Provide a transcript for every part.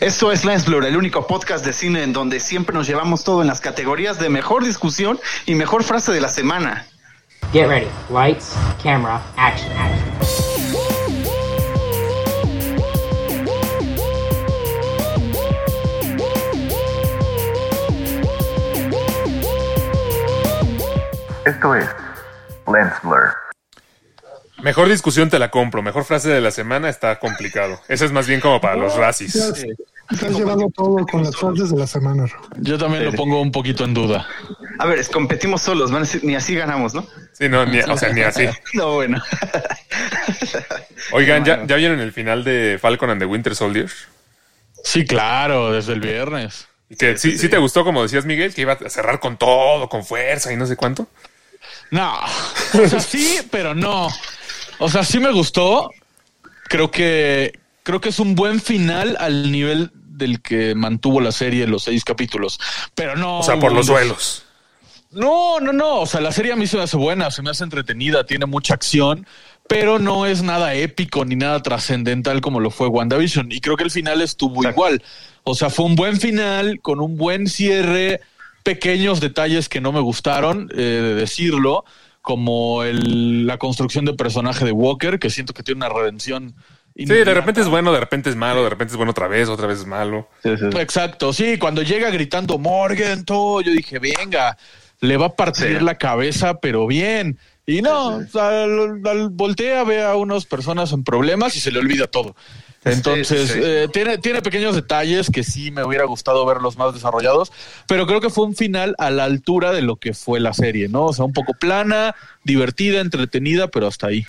Esto es Lens Blur, el único podcast de cine en donde siempre nos llevamos todo en las categorías de mejor discusión y mejor frase de la semana. Get ready. Lights, camera, action, action. Esto es Lens Blur. Mejor discusión te la compro. Mejor frase de la semana está complicado. Ese es más bien como para los racis. Te has llevado todo con las frases de la semana. Yo también lo pongo un poquito en duda. A ver, es- competimos solos, van a decir, ni así ganamos, ¿no? Sí, no, ni, o sea, ni así. No, bueno. Oigan, ¿ya. ¿ya vieron el final de Falcon and the Winter Soldier? Sí, claro, desde el viernes. Y que sí, sí te gustó, como decías, Miguel, que iba a cerrar con todo, con fuerza y no sé cuánto. No, o sea, sí, pero no. O sea, sí me gustó. Creo que creo que es un buen final al nivel del que mantuvo la serie los seis capítulos. Pero no. O sea, por los suelos. No, no, no. O sea, la serie a mí se me hace buena, se me hace entretenida, tiene mucha acción, pero no es nada épico ni nada trascendental como lo fue WandaVision. Y creo que el final estuvo igual. O sea, fue un buen final con un buen cierre, pequeños detalles que no me gustaron, eh, de decirlo, como el- la construcción de personaje de Walker, que siento que tiene una redención. Sí, de repente es bueno, de repente es malo, de repente es bueno otra vez, otra vez es malo. Exacto, sí, cuando llega gritando Morgan, todo, yo dije, venga, le va a partir Sí. la cabeza, pero bien. Y no, al, al- voltea, ve a unas personas en problemas y se le olvida todo. Entonces, Sí, sí. eh, tiene, tiene pequeños detalles que sí me hubiera gustado verlos más desarrollados, pero creo que fue un final a la altura de lo que fue la serie, ¿no? O sea, un poco plana, divertida, entretenida, pero hasta ahí.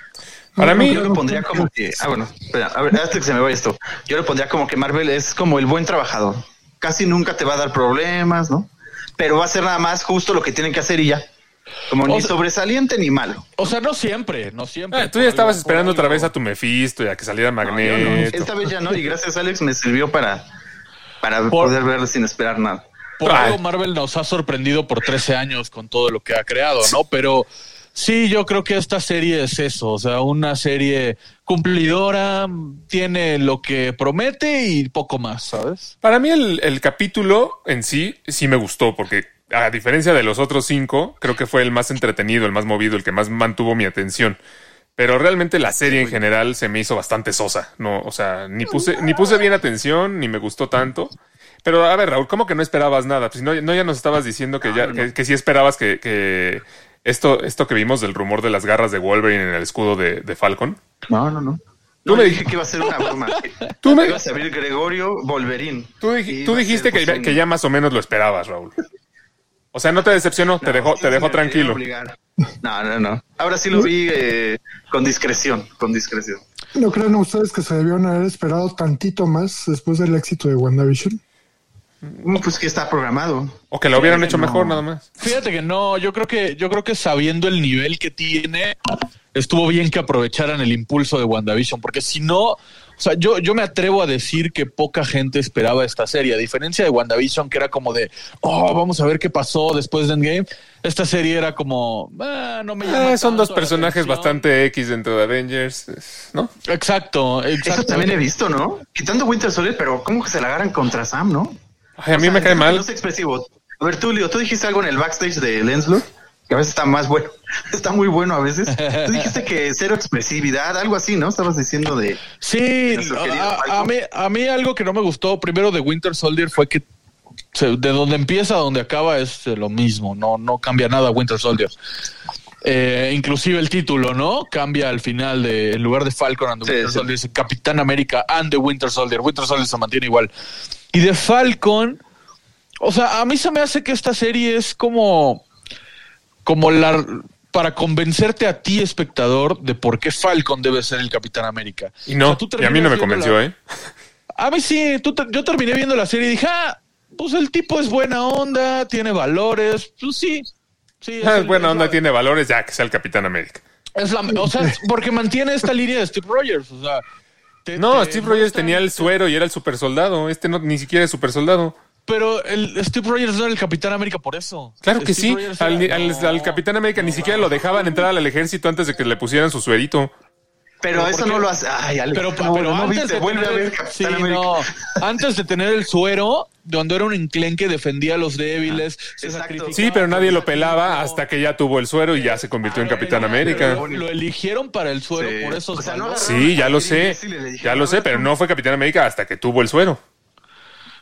Para mí, Yo lo pondría como que. Ah, bueno, espera, a ver, hasta que se me vaya esto. Yo lo pondría como que Marvel es como el buen trabajador. Casi nunca te va a dar problemas, ¿no? Pero va a ser nada más justo lo que tienen que hacer y ya. Como ni O sea- sobresaliente ni malo. O sea, no siempre, no siempre. ah, tú ya estabas algo- esperando otra vez a tu Mephisto y a que saliera No, yo no. Magneto. Esta vez ya no, y gracias Alex me sirvió para, para Por- poder verlo sin esperar nada. Por Ay. algo Marvel nos ha sorprendido por 13 años con todo lo que ha creado, ¿no? Pero sí, yo creo que esta serie es eso, o sea, una serie cumplidora, tiene lo que promete y poco más, ¿sabes? Para mí el, el capítulo en sí sí me gustó porque a diferencia de los otros cinco, creo que fue el más entretenido, el más movido, el que más mantuvo mi atención. Pero realmente la serie en general se me hizo bastante sosa. No, o sea, ni puse, ni puse bien atención, ni me gustó tanto. Pero a ver, Raúl, ¿cómo que no esperabas nada? Pues no, no ya nos estabas diciendo que ya, que, que sí esperabas que, que esto, esto que vimos del rumor de las garras de Wolverine en el escudo de, de Falcon. No, no, no. Tú No me le dij- dije que iba a ser una broma. Tú me- Iba a salir Gregorio Wolverine. Tú, dij- dijiste que, pues, que ya más o menos lo esperabas, Raúl. O sea, no te decepcionó, te dejó, te dejó tranquilo. obligar. No, no, no. Ahora sí lo vi eh, con discreción, con discreción. ¿No creen ustedes que se debieron haber esperado tantito más después del éxito de WandaVision? Pues que está programado. O que lo hubieran hecho no. mejor nada más. Fíjate que no, yo creo que, yo creo que sabiendo el nivel que tiene, estuvo bien que aprovecharan el impulso de WandaVision, porque si no, o sea, yo, yo me atrevo a decir que poca gente esperaba esta serie, a diferencia de WandaVision, que era como de, oh, vamos a ver qué pasó después de Endgame. Esta serie era como, "Ah, no me llama Eh, son dos personajes atención". bastante X dentro de Avengers, ¿no? Exacto, exacto. Eso también he visto, ¿no? Quitando Winter Soldier, pero ¿cómo que se la agarran contra Sam, no? Ay, a mí O sea, me cae mal. No es expresivo. A ver, tú, Leo, tú dijiste algo en el backstage de Lenslow, que a veces está más bueno. Está muy bueno a veces. Tú dijiste que cero expresividad, algo así, ¿no? Estabas diciendo de... Sí, querido a, mí, a mí algo que no me gustó primero de Winter Soldier fue que de donde empieza a donde acaba es eh, lo mismo, no, no cambia nada Winter Soldier. Eh, inclusive el título, ¿no? Cambia al final de, en lugar de Falcon and the Sí, Winter sí. Soldier, dice Capitán América and the Winter Soldier. Winter Soldier se mantiene igual. Y de Falcon, o sea, a mí se me hace que esta serie es como, como la para convencerte a ti, espectador, de por qué Falcon debe ser el Capitán América. Y no, O sea, tú y a mí no me convenció, ¿eh? A mí sí, tú te- yo terminé viendo la serie y dije, ah, pues el tipo es buena onda, tiene valores, pues sí. sí Ah, es buena es onda, tiene valores, ya que sea el Capitán América. Es la, o sea, es porque mantiene esta línea de Steve Rogers, o sea. te- No, te Steve Rogers tenía el suero y era el super soldado. Este no, ni siquiera es super soldado. Pero el Steve Rogers no era el Capitán América por eso. Claro que Steve sí. Al, era- al- no, al Capitán América ni siquiera lo dejaban entrar al ejército antes de que le pusieran su suerito. Pero eso no lo hace. Ay, Pero, no, pero no antes, viste, de vuelve tener, a ver el- Capitán sí, América. no, antes de tener el suero, donde era un enclenque, defendía a los débiles. se Exacto. sacrificaba Sí, pero nadie lo pelaba hasta que ya tuvo el suero y ya se convirtió en Capitán América. Lo, lo eligieron para el suero Sí. por esos O sea, no valores. agarraron Sí, ya lo sé. Ya lo "A sé, pero tú". no fue Capitán América hasta que tuvo el suero.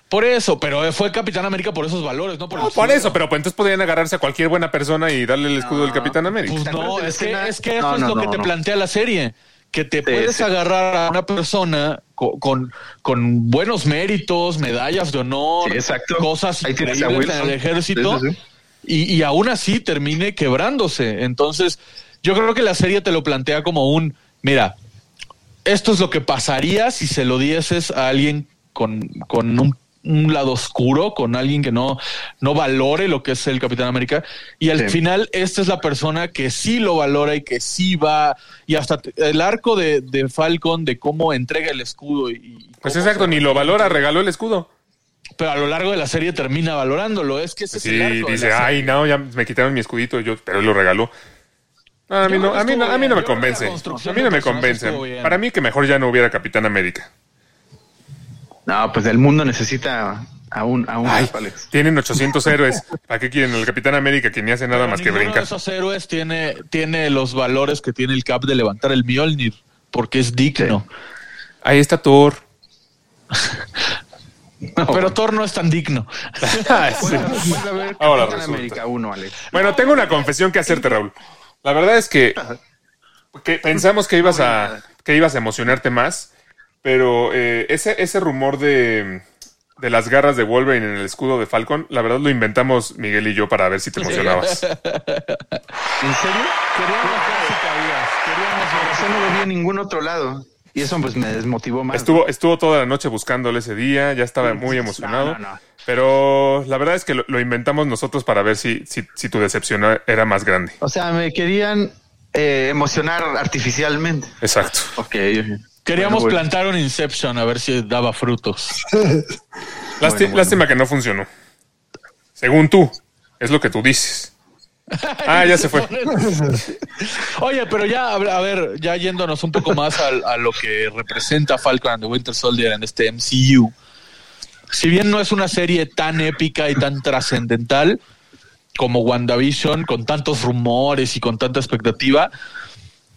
Por eso, pero fue Capitán América por esos valores, no por No, por eso, pero pues entonces podrían agarrarse a cualquier buena persona y darle el escudo del Capitán América. Pues ¿Te no, es que, es que eso No, es no, lo que no, te plantea la serie. Que te puedes sí. agarrar a una persona co- con, con, buenos méritos, medallas de honor, Sí, exacto. cosas increíbles en el ejército, Sí, sí, sí. Y, y aún así termine quebrándose. Entonces, yo creo que la serie te lo plantea como un, mira, esto es lo que pasaría si se lo dieses a alguien con, con un, un lado oscuro, con alguien que no, no valore lo que es el Capitán América. Y al Sí. final, esta es la persona que sí lo valora y que sí va. Y hasta el arco de, de Falcon, de cómo entrega el escudo. Y, y Pues exacto, ni lo valora, regaló el escudo. Pero a lo largo de la serie termina valorándolo. Es que ese Sí, es el arco de dice, la ay, serie. no, ya me quitaron mi escudito, yo, pero él lo regaló. No, a mí no, a mí no, a mí no me convence. A mí no me convence. Para mí que mejor ya no hubiera Capitán América. No, pues el mundo necesita a un, a un Ay, Alex. tienen 800 héroes. ¿Para qué quieren el Capitán América que ni hace nada Pero más que brincar? de esos héroes tiene, tiene los valores que tiene el Cap de levantar el Mjolnir, porque es digno. Ahí está Thor. Pero Thor no es tan digno. Ay, sí. Ver Ahora. América 1, Alex. Bueno, tengo una confesión que hacerte, Raúl. La verdad es que, que pensamos que ibas a que ibas a emocionarte más, pero eh, ese, ese rumor de, de las garras de Wolverine en el escudo de Falcon, la verdad lo inventamos Miguel y yo para ver si te emocionabas. ¿En serio? Queríamos ver si caías, queríamos ver Eso no lo vi en ningún otro lado. Y eso pues me desmotivó más. Estuvo, estuvo toda la noche buscándole ese día, ya estaba muy emocionado. No, no, no. Pero la verdad es que lo, lo inventamos nosotros para ver si, si, si tu decepción era más grande. O sea, me querían eh, emocionar artificialmente. Exacto. Ok. Queríamos Bueno, bueno. plantar un Inception a ver si daba frutos. Lásti- bueno. Lástima que no funcionó. Según tú, es lo que tú dices. Ah, ya se fue. Oye, pero ya, a ver- ya yéndonos un poco más a, lo que representa Falcon and the Winter Soldier en este MCU. Si bien no es una serie tan épica y tan trascendental como WandaVision, con tantos rumores y con tanta expectativa,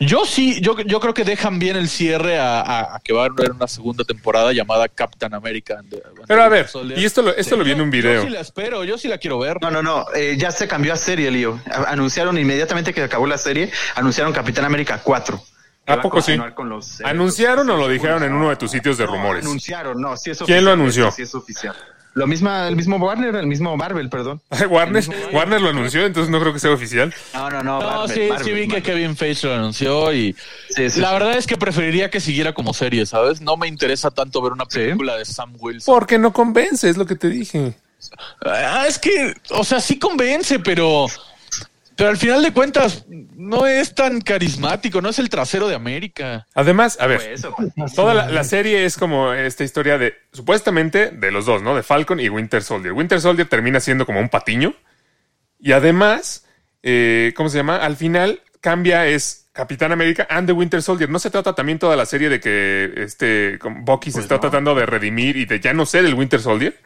yo sí, yo, yo creo que dejan bien el cierre a, a- a que va a haber una segunda temporada llamada Captain America. and Pero a ver, y esto lo, esto lo vi en Yo- un Yo video. sí la espero, yo sí la quiero ver. No, no, no. eh, ya se cambió a serie, Lío. Anunciaron inmediatamente que acabó la serie, anunciaron Capitán América 4. que ¿A poco sí? continuar con los eventos. ¿Anunciaron o lo dijeron en uno de tus sitios de No, rumores? Anunciaron, no, sí es ¿Quién lo oficial, anunció? Sí es oficial. Lo mismo, el mismo Warner, el mismo Marvel, perdón. Warner, Warner lo anunció, entonces no creo que sea oficial. No, no, no. No, Marvel, sí, Marvel, sí vi que. Kevin Feige lo anunció y Sí, sí, la sí. verdad es que preferiría que siguiera como serie, ¿sabes? No me interesa tanto ver una película de Sam Wilson. Porque no convence, es lo que te dije. Ah, es que, o sea, sí convence, pero pero al final de cuentas no es tan carismático, no es el trasero de América. Además, a ver, Pues eso, pues. toda la, la serie es como esta historia de, supuestamente, de los dos, ¿no? De Falcon y Winter Soldier. Winter Soldier termina siendo como un patiño. Y además, eh, ¿cómo se llama? Al final cambia, es Capitán América and the Winter Soldier. ¿No se trata también toda la serie de que este Bucky se está no. tratando de redimir y de ya no ser el Winter Soldier?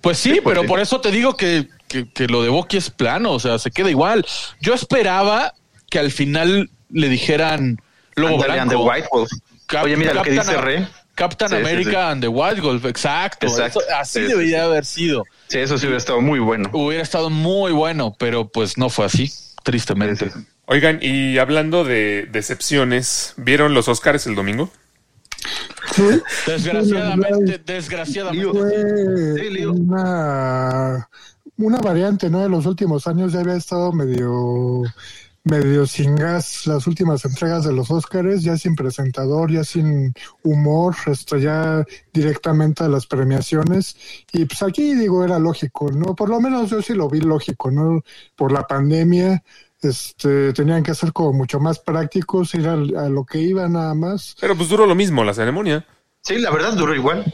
Pues sí, Sí, pues pero sí. por eso te digo que, que, que lo de Bucky es plano, o sea, se queda igual. Yo esperaba que al final le dijeran Lobo Ándale, and the Blanco. White Wolf. Cap- Oye, mira lo que Captain dice Rey. Captain Sí, America sí. and the Wild Wolf, exacto. Exacto. Eso- así Sí, sí, debería sí. haber sido. Sí, eso sí hubiera estado muy bueno. Hubiera estado muy bueno, pero pues no fue así, tristemente. Sí, sí, sí. Oigan, y hablando de decepciones, ¿vieron los Oscars el domingo? Sí, Desgraciadamente, desgraciadamente. Sí, Leo. una, una variante, ¿no? De los últimos años ya había estado medio medio sin gas las últimas entregas de los Óscares, ya sin presentador, ya sin humor, esto ya directamente a las premiaciones. Y pues aquí digo, era lógico, ¿no? Por lo menos yo sí lo vi lógico, ¿no? Por la pandemia, este, tenían que ser como mucho más prácticos, ir al- a, lo que iba nada más. Pero pues duró lo mismo la ceremonia. Sí, la verdad duró igual.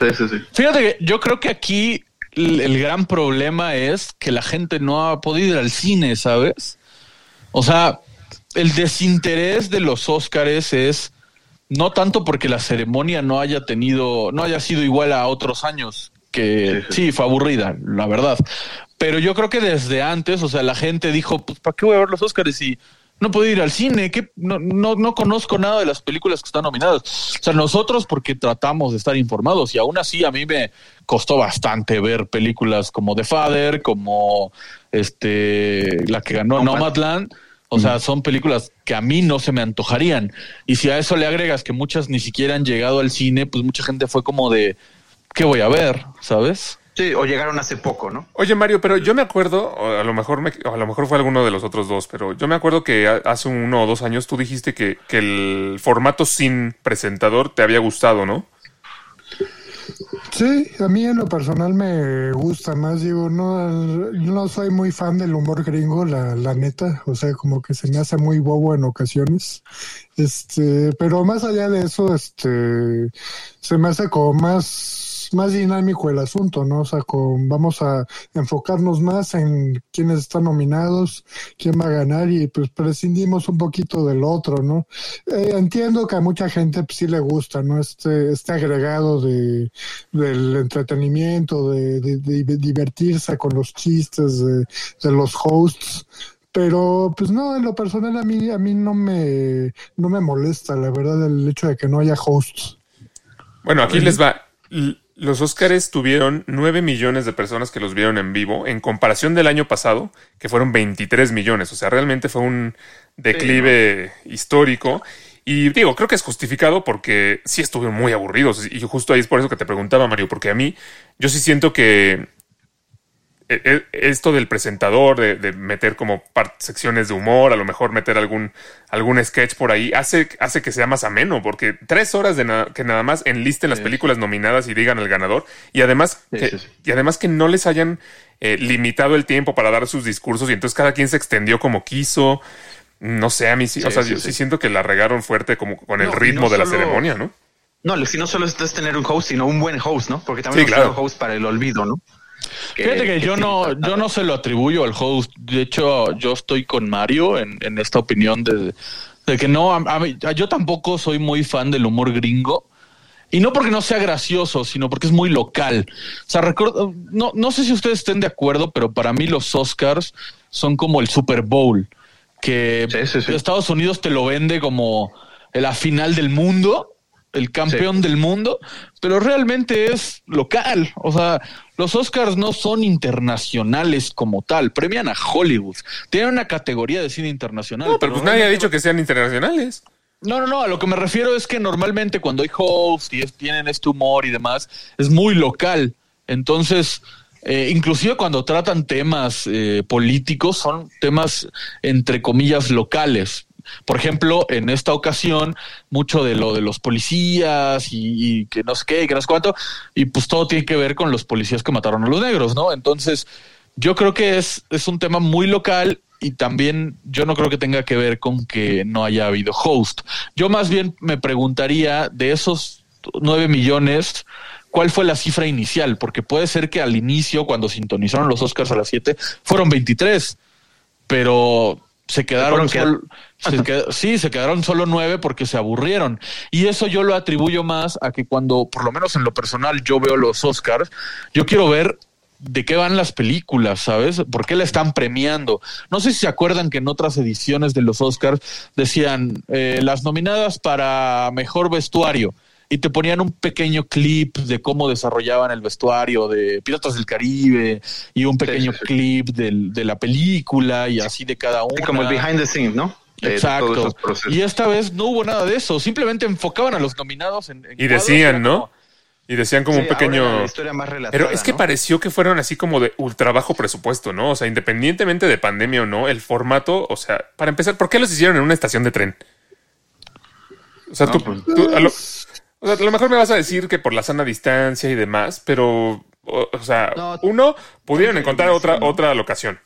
Sí, sí, sí. Fíjate que yo creo que aquí el, el gran problema es que la gente no ha podido ir al cine, ¿sabes? O sea, el desinterés de los Óscares es no tanto porque la ceremonia no haya tenido, no haya sido igual a otros años, que sí, fue aburrida, la verdad. Pero yo creo que desde antes, o sea, la gente dijo, pues, ¿para qué voy a ver los Óscares si no puedo ir al cine? que no, no, no conozco nada de las películas que están nominadas. O sea, nosotros porque tratamos de estar informados y aún así a mí me costó bastante ver películas como The Father, como este, la que ganó Nomadland. O sea, son películas que a mí no se me antojarían. Y si a eso le agregas que muchas ni siquiera han llegado al cine, pues mucha gente fue como de, ¿qué voy a ver? ¿Sabes? Sí, o llegaron hace poco, ¿no? Oye, Mario, pero yo me acuerdo, o a lo mejor me- o a lo mejor fue alguno de los otros dos, pero yo me acuerdo que hace uno o dos años tú dijiste que, que el formato sin presentador te había gustado, ¿no? Sí, a mí en lo personal me gusta más, digo, no, no soy muy fan del humor gringo, la, la neta, o sea, como que se me hace muy bobo en ocasiones, este, pero más allá de eso, este, se me hace como más, más dinámico el asunto, ¿no? O sea, con, vamos a enfocarnos más en quiénes están nominados, quién va a ganar y pues prescindimos un poquito del otro, ¿no? Eh, entiendo que a mucha gente pues, sí le gusta, ¿no? Este, este agregado de, del entretenimiento, de, de- de divertirse con los chistes de, de los hosts. Pero, pues no, en lo personal a mí, a mí no me, no me molesta, la verdad, el hecho de que no haya hosts. Bueno, aquí les va. Los Óscares tuvieron 9 millones de personas que los vieron en vivo, en comparación del año pasado, que fueron 23 millones. O sea, realmente fue un declive histórico. Y digo, creo que es justificado porque sí estuvieron muy aburridos. Y justo ahí es por eso que te preguntaba, Mario, porque a mí, yo sí siento que esto del presentador, de, de meter como secciones de humor, a lo mejor meter algún, algún sketch por ahí, hace, hace que sea más ameno, porque tres horas de na- que nada más enlisten las películas nominadas y digan el ganador, y además, Sí, que, sí, sí. y además que no les hayan eh, limitado el tiempo para dar sus discursos, y entonces cada quien se extendió como quiso. No sé, a mí sí, o sea, sí, yo sí. sí siento que la regaron fuerte como con el No, ritmo no de la solo- ceremonia, ¿no? No, si no solo es es tener un host, sino un buen host, ¿no? Porque también claro. tenido host para el olvido, ¿no? Fíjate que yo no, yo no se lo atribuyo al host. De hecho, yo estoy con Mario en, en esta opinión de, de que no, a, a mí- yo tampoco soy muy fan del humor gringo. Y no porque no sea gracioso, sino porque es muy local. O sea, recuerdo, no, no sé si ustedes estén de acuerdo, pero para mí los Oscars son como el Super Bowl, que Sí, sí, sí. Estados Unidos te lo vende como la final del mundo, el campeón del mundo, pero realmente es local. O sea, los Oscars no son internacionales como tal, premian a Hollywood. Tienen una categoría de cine internacional. No, pero pues nadie ha dicho que sean internacionales. No, no, no, a lo que me refiero es que normalmente cuando hay hosts y es- tienen este humor y demás, es muy local. Entonces, eh, inclusive cuando tratan temas eh, políticos, son temas entre comillas locales. Por ejemplo, en esta ocasión, mucho de lo de los policías y, que no sé qué, y que no sé cuánto, y pues todo tiene que ver con los policías que mataron a los negros, ¿no? Entonces, yo creo que es, es un tema muy local y también yo no creo que tenga que ver con que no haya habido host. Yo más bien me preguntaría de esos nueve millones, ¿cuál fue la cifra inicial? Porque puede ser que al inicio, cuando sintonizaron los Oscars a las 7, fueron 23, pero se quedaron solo, se qued- sí, se quedaron solo nueve porque se aburrieron. Y eso yo lo atribuyo más a que cuando, por lo menos en lo personal, yo veo los Oscars, yo quiero ver de qué van las películas, ¿sabes? ¿Por qué la están premiando? No sé si se acuerdan que en otras ediciones de los Oscars decían eh, las nominadas para mejor vestuario y te ponían un pequeño clip de cómo desarrollaban el vestuario de Piratas del Caribe y un pequeño sí, clip del- de la película y así de cada. Sí, como el behind the scenes, ¿no? Exacto. Y esta vez no hubo nada de eso. Simplemente enfocaban a los nominados en. en Y cuadros, decían, ¿no? como- Y decían como Sí, un pequeño... ahora la historia más relatada, Pero es que ¿no? pareció que fueron así como de ultra bajo presupuesto, ¿no? O sea, independientemente de pandemia o no, el formato, o sea, para empezar, ¿por qué los hicieron en una estación de tren? O sea, No, tú, pues- tú- a, lo, o sea, a lo mejor me vas a decir que por la sana distancia y demás, pero, o, o sea, No, uno, pudieron encontrar otra, otra locación.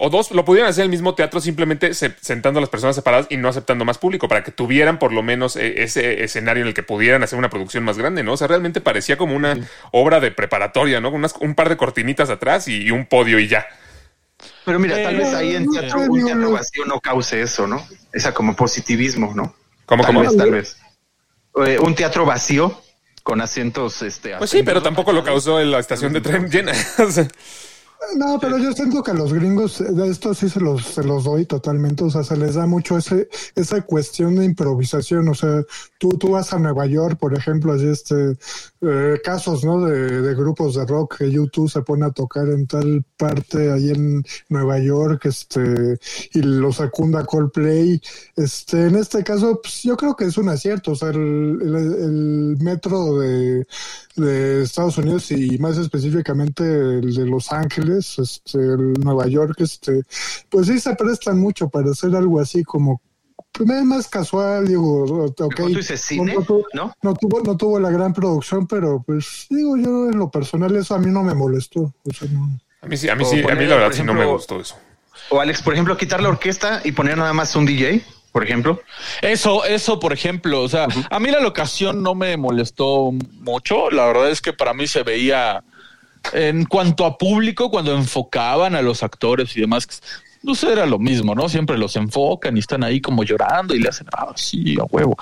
O dos, lo pudieron hacer en el mismo teatro simplemente se- sentando a las personas separadas y no aceptando más público para que tuvieran por lo menos eh, ese escenario en el que pudieran hacer una producción más grande, ¿no? O sea, realmente parecía como una obra de preparatoria, ¿no? Unas- un par de cortinitas atrás y, y un podio y ya. Pero mira, tal vez ahí en no, teatro, no, un no, teatro vacío no cause eso, ¿no? Esa como positivismo, ¿no? ¿Cómo, tal cómo? vez, tal vez. Eh, un teatro vacío con asientos, este. Pues sí, pero tampoco lo causó la estación de tren llena. No, pero yo siento que a los gringos eh, de esto sí se los, se los doy totalmente. O sea, se les da mucho ese, esa cuestión de improvisación. O sea, tú, tú vas a Nueva York, por ejemplo, así este eh, casos, ¿no? De, de grupos de rock que YouTube se pone a tocar en tal parte ahí en Nueva York, este, y lo secunda Coldplay. Este, en este caso, pues, yo creo que es un acierto. O sea, el, el, el metro de, de Estados Unidos y más específicamente el de Los Ángeles, este, el Nueva York, este, pues sí se prestan mucho para hacer algo así como pues, más casual, digo, ok. Como tú dices, cine, no, tuvo, ¿no? no tuvo, no tuvo la gran producción, pero pues digo yo en lo personal eso a mí no me molestó. O sea, no. a mí sí, a mí sí, a mí la verdad sí no me gustó eso. O Alex, por ejemplo, quitar la orquesta y poner nada más un DJ, por ejemplo. Eso, eso, por ejemplo, o sea, a mí la locación no me molestó mucho. La verdad es que para mí se veía en cuanto a público, cuando enfocaban a los actores y demás, no sé, era lo mismo, ¿no? Siempre los enfocan y están ahí como llorando y le hacen, ah, sí, a huevo.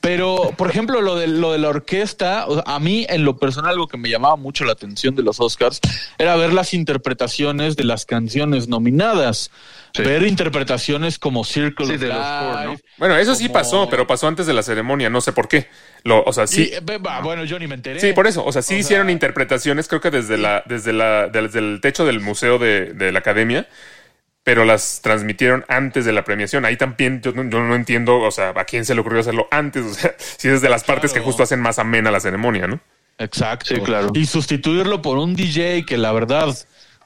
Pero, por ejemplo, lo de, lo de la orquesta, o sea, a mí en lo personal algo que me llamaba mucho la atención de los Oscars era ver las interpretaciones de las canciones nominadas. Sí. Ver interpretaciones como Circle Sí, of de los four, ¿no? Bueno, eso sí pasó, pero pasó antes de la ceremonia, no sé por qué. Lo, o sea, sí. Y, bueno, yo ni me enteré. Sí, por eso. O sea, sí O sea, hicieron interpretaciones, creo que desde la, desde la, desde el techo del museo de, de la academia, pero las transmitieron antes de la premiación. Ahí también yo, no- yo no entiendo, o sea, a quién se le ocurrió hacerlo antes. O sea, si es de las partes que justo hacen más amena la ceremonia, ¿no? Exacto. Sí, claro. Y sustituirlo por un DJ que la verdad,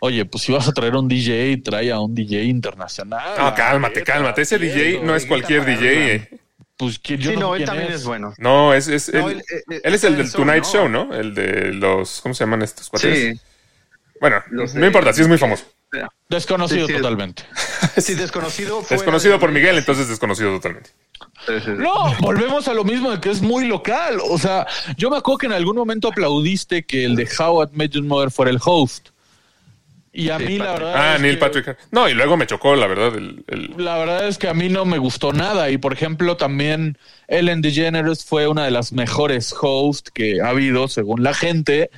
oye, pues si vas a traer un DJ, trae a un DJ internacional. No, cálmate, Neta, cálmate. Ese DJ no es cualquier DJ. eh. Pues que yo sí, no, no, sé él quién también es. es bueno. No, es, es No, él, él- él- él es el del Tonight ¿no? Show, ¿no? El de los, ¿cómo se llaman estos cuates? Sí. Bueno, no importa, sí es muy famoso. Desconocido Sí, sí. totalmente. Sí, desconocido. Desconocido de- por Miguel, entonces desconocido totalmente. No, volvemos a lo mismo de que es muy local. O sea, yo me acuerdo que en algún momento aplaudiste que el de How I Met Your Mother fuera el host. Y a Sí, mí la verdad. Ah, es Neil que- Patrick. No, y luego me chocó, la verdad, el, el- La verdad es que a mí no me gustó nada y por ejemplo también Ellen DeGeneres fue una de las mejores hosts que ha habido según la gente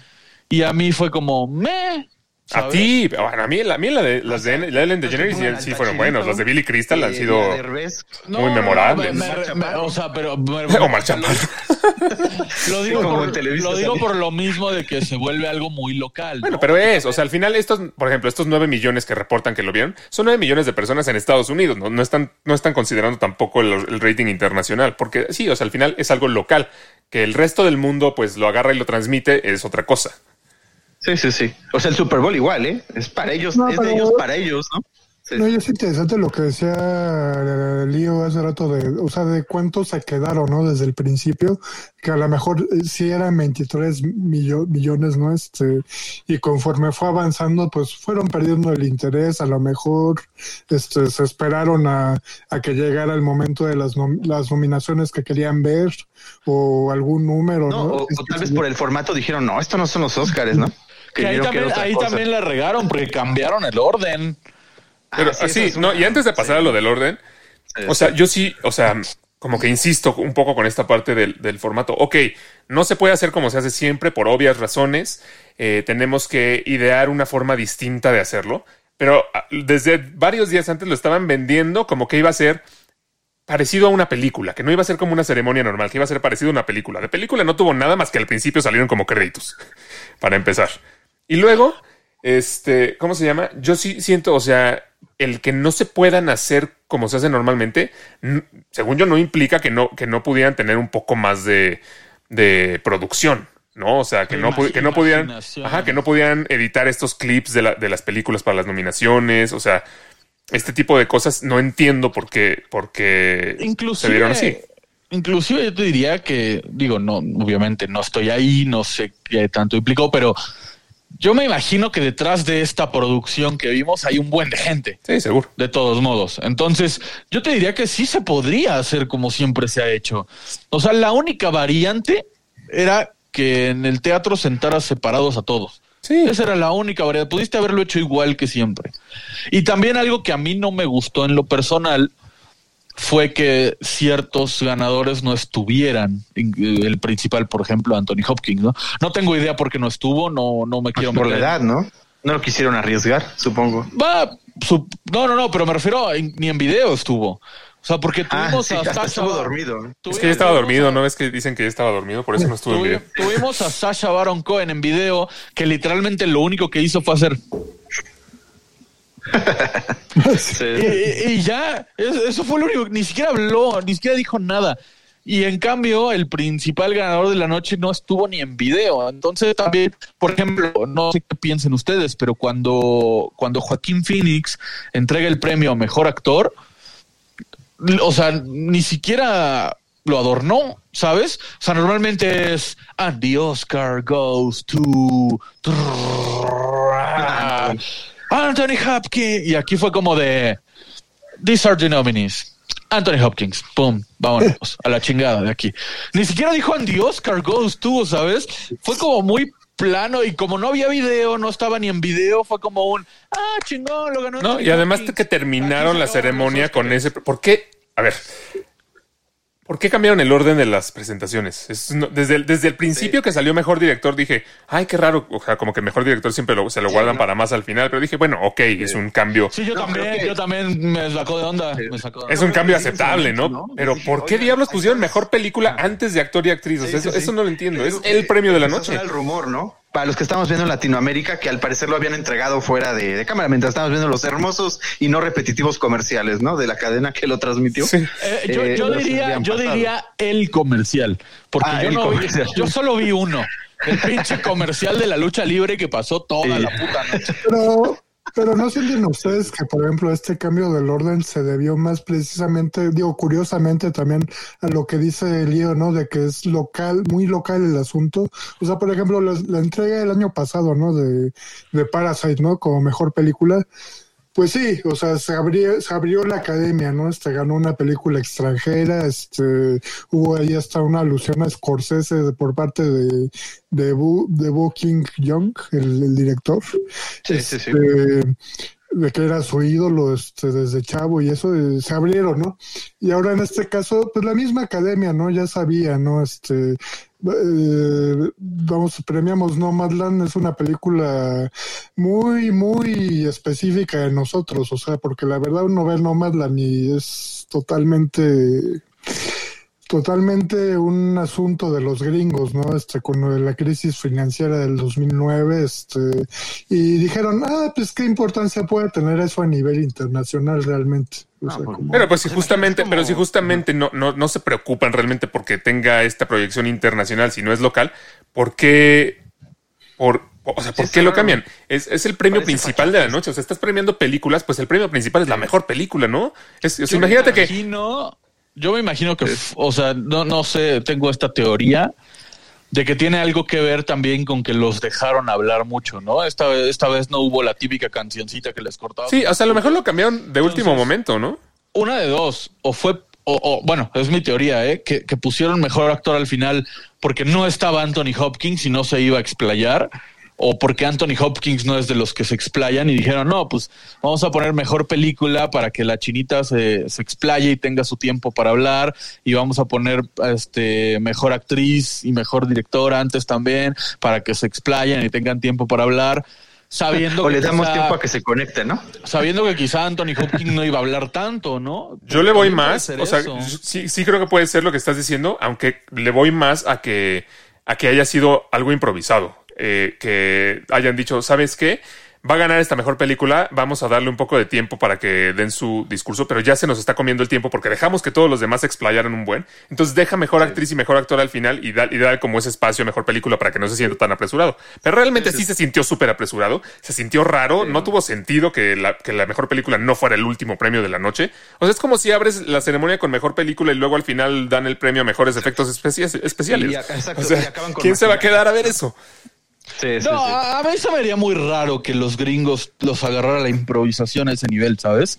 y a mí fue como me A ti, bueno, a mí, la- a mí la de, las de la Ellen DeGeneres sí, sí fueron buenos. Las de Billy Crystal han sido muy memorables. me- me- me- o sea, pero me- Omar lo digo, por, lo digo por lo mismo de que se vuelve algo muy local. Bueno, ¿no? pero es, o sea, al final estos, por ejemplo, estos nueve millones que reportan que lo vieron, son nueve millones de personas en Estados Unidos, no, no están, no están considerando tampoco el, el rating internacional, porque sí, o sea, al final es algo local, que el resto del mundo pues lo agarra y lo transmite es otra cosa. Sí, sí, sí. O sea, el Super Bowl igual, ¿eh? Es para ellos, No, es de ellos para ellos, ¿no? Sí. No, y es interesante lo que decía eh, Lío hace rato de, o sea, de cuántos se quedaron, ¿no? Desde el principio, que a lo mejor eh, sí eran 23 millo- millones, ¿no? Este, y conforme fue avanzando, pues fueron perdiendo el interés, a lo mejor, este, se esperaron a, a que llegara el momento de las, nom- las nominaciones que querían ver, o algún número, No, ¿no? o, o tal vez por el formato dijeron, no, esto no son los Oscars, ¿no? Que ahí también, ahí también la regaron porque cambiaron el orden. Pero Ah, sí, así, es no, una- y antes de pasar a lo del orden, Sí, o sea, yo sí, o sea, como que insisto un poco con esta parte del, del formato. Ok, no se puede hacer como se hace siempre por obvias razones. eh, tenemos que idear una forma distinta de hacerlo. Pero ah, desde varios días antes lo estaban vendiendo como que iba a ser parecido a una película, que no iba a ser como una ceremonia normal, que iba a ser parecido a una película. De película no tuvo nada más que al principio salieron como créditos, para empezar. Y luego, este, ¿cómo se llama? Yo sí siento, o sea, el que no se puedan hacer como se hace normalmente, según yo, no implica que no, que no pudieran tener un poco más de, de producción. ¿no? O sea, que no, que no pudieran, ajá, que no pudieran editar estos clips de, la- de las películas para las nominaciones, o sea, este tipo de cosas no entiendo por qué, por qué Inclusive, se vieron así. Inclusive yo te diría que, digo, no, obviamente no estoy ahí, no sé qué tanto implicó, pero yo me imagino que detrás de esta producción que vimos hay un buen de gente. Sí, seguro. De todos modos. Entonces, yo te diría que sí se podría hacer como siempre se ha hecho. O sea, la única variante era que en el teatro sentaras separados a todos. Sí. Esa era la única variedad. Pudiste haberlo hecho igual que siempre. Y también algo que a mí no me gustó en lo personal fue que ciertos ganadores no estuvieran. El principal, por ejemplo, Anthony Hopkins, ¿no? No tengo idea por qué no estuvo, no, no me quiero Por la edad, ¿no? No lo quisieron arriesgar, supongo. Va, su- no, no, no, pero me refiero a, ni en video estuvo. O sea, porque Ah, tuvimos sí, a Sasha estuvo dormido. Es que ya estaba dormido, a- ¿no? Es que dicen que ya estaba dormido, por eso no estuvo en video. Tuvimos a Sasha Baron Cohen en video que literalmente lo único que hizo fue hacer Sí. y, y ya, es- eso fue lo único, ni siquiera habló, ni siquiera dijo nada. Y en cambio, el principal ganador de la noche no estuvo ni en video. Entonces también, por ejemplo, no sé qué piensen ustedes, pero cuando, cuando Joaquín Phoenix entrega el premio a mejor actor, o sea, ni siquiera lo adornó, ¿sabes? O sea, normalmente es, and the Oscar goes to Anthony Hopkins. Y aquí fue como de, these are the nominees. Anthony Hopkins, pum, vámonos a la chingada de aquí. Ni siquiera dijo and the Oscar goes to, ¿sabes? Fue como muy plano y como no había video, no estaba ni en video, fue como un, ah, chingón, lo ganó. No, y además que terminaron la ceremonia con ese. ¿Por qué? A ver. ¿Por qué cambiaron el orden de las presentaciones? Es no- desde, el, desde el principio que salió mejor director dije, ay, qué raro. O sea, como que mejor director siempre lo- se lo guardan para más al final. Pero dije, bueno, ok, es un cambio. Sí, yo No, también, que- yo también me sacó de onda. Me sacó de onda. Es un cambio aceptable, ¿no? ¿no? Pero Dije, ¿por qué diablos pusieron mejor película antes de actor y actriz? O sea, Sí, eso, sí, eso no lo entiendo. Es el premio de la eso noche. era el rumor, ¿no? Para los que estamos viendo en Latinoamérica, que al parecer lo habían entregado fuera de, de cámara, mientras estamos viendo los hermosos y no repetitivos comerciales, ¿no? De la cadena que lo transmitió. Sí. Eh, yo, Eh, yo diría, yo diría el comercial, porque Ah, yo el no vi- yo solo vi uno, el pinche comercial de la lucha libre que pasó toda Sí. la puta noche. Pero, pero no sienten ustedes que, por ejemplo, este cambio del orden se debió más precisamente, digo, curiosamente también a lo que dice Lío, ¿no? De que es local, muy local el asunto. O sea, por ejemplo, la, la entrega del año pasado, ¿no? De, de Parasite, ¿no? Como mejor película. Pues sí, o sea, se abrió, se abrió la academia, ¿no? Este ganó una película extranjera, este hubo ahí hasta una alusión a Scorsese de- por parte de, de, Bu, de Bo King Young, el, el director. Sí, sí, sí. Este, de que era su ídolo este, desde chavo y eso eh, se abrieron, ¿no? Y ahora en este caso, pues la misma academia, ¿no? Ya sabía, ¿no? Este, eh, vamos, premiamos Nomadland, es una película muy, muy específica de nosotros, o sea, porque la verdad uno ve Nomadland y es totalmente totalmente un asunto de los gringos, ¿no? Este, con lo de la crisis financiera del 2009, este, y dijeron, ah, pues qué importancia puede tener eso a nivel internacional realmente. O sea, como- Pero pues si Pues, justamente, pero si justamente no, no, no se preocupan realmente porque tenga esta proyección internacional, si no es local, ¿por qué? Por, o sea, ¿por Sí, qué lo cambian? Es, es el premio Parece principal de la noche. O sea, estás premiando películas, pues el premio principal es la mejor película, ¿no? Es, o sea, imagínate me que imagino, yo me imagino que, o sea, no, no sé, tengo esta teoría de que tiene algo que ver también con que los dejaron hablar mucho, ¿no? Esta vez, esta vez no hubo la típica cancioncita que les cortaba. sí, o sea, a lo mejor lo cambiaron de último momento, ¿no? Una de dos, o fue, o, o, bueno, es mi teoría, ¿eh? Que, que pusieron mejor actor al final porque no estaba Anthony Hopkins y no se iba a explayar, o porque Anthony Hopkins no es de los que se explayan y dijeron, no, pues vamos a poner mejor película para que la chinita se, se explaye y tenga su tiempo para hablar, y vamos a poner este mejor actriz y mejor directora antes también, para que se explayen y tengan tiempo para hablar. Sabiendo O que le damos quizá- tiempo a que se conecte, ¿no? sabiendo que quizá Anthony Hopkins no iba a hablar tanto, ¿no? Yo le voy más, o sea, eso. sí, sí creo que puede ser lo que estás diciendo, aunque le voy más a que, a que haya sido algo improvisado. Eh, que hayan dicho, ¿sabes qué? Va a ganar esta mejor película, vamos a darle un poco de tiempo para que den su discurso, pero ya se nos está comiendo el tiempo porque dejamos que todos los demás se explayaran un buen. Entonces deja mejor actriz y mejor actor al final y da, y da como ese espacio a mejor película para que no se sienta tan apresurado. Pero realmente sí, se sintió súper apresurado, se sintió raro, no tuvo sentido que la, que la mejor película no fuera el último premio de la noche. O sea, es como si abres la ceremonia con mejor película y luego al final dan el premio a mejores efectos especia- especiales. Y ya- exacto, O sea, y acaban con ¿Quién se va a quedar a ver eso? Sí, sí, No, sí. a a mí se me haría muy raro que los gringos los agarrara la improvisación a ese nivel, ¿sabes?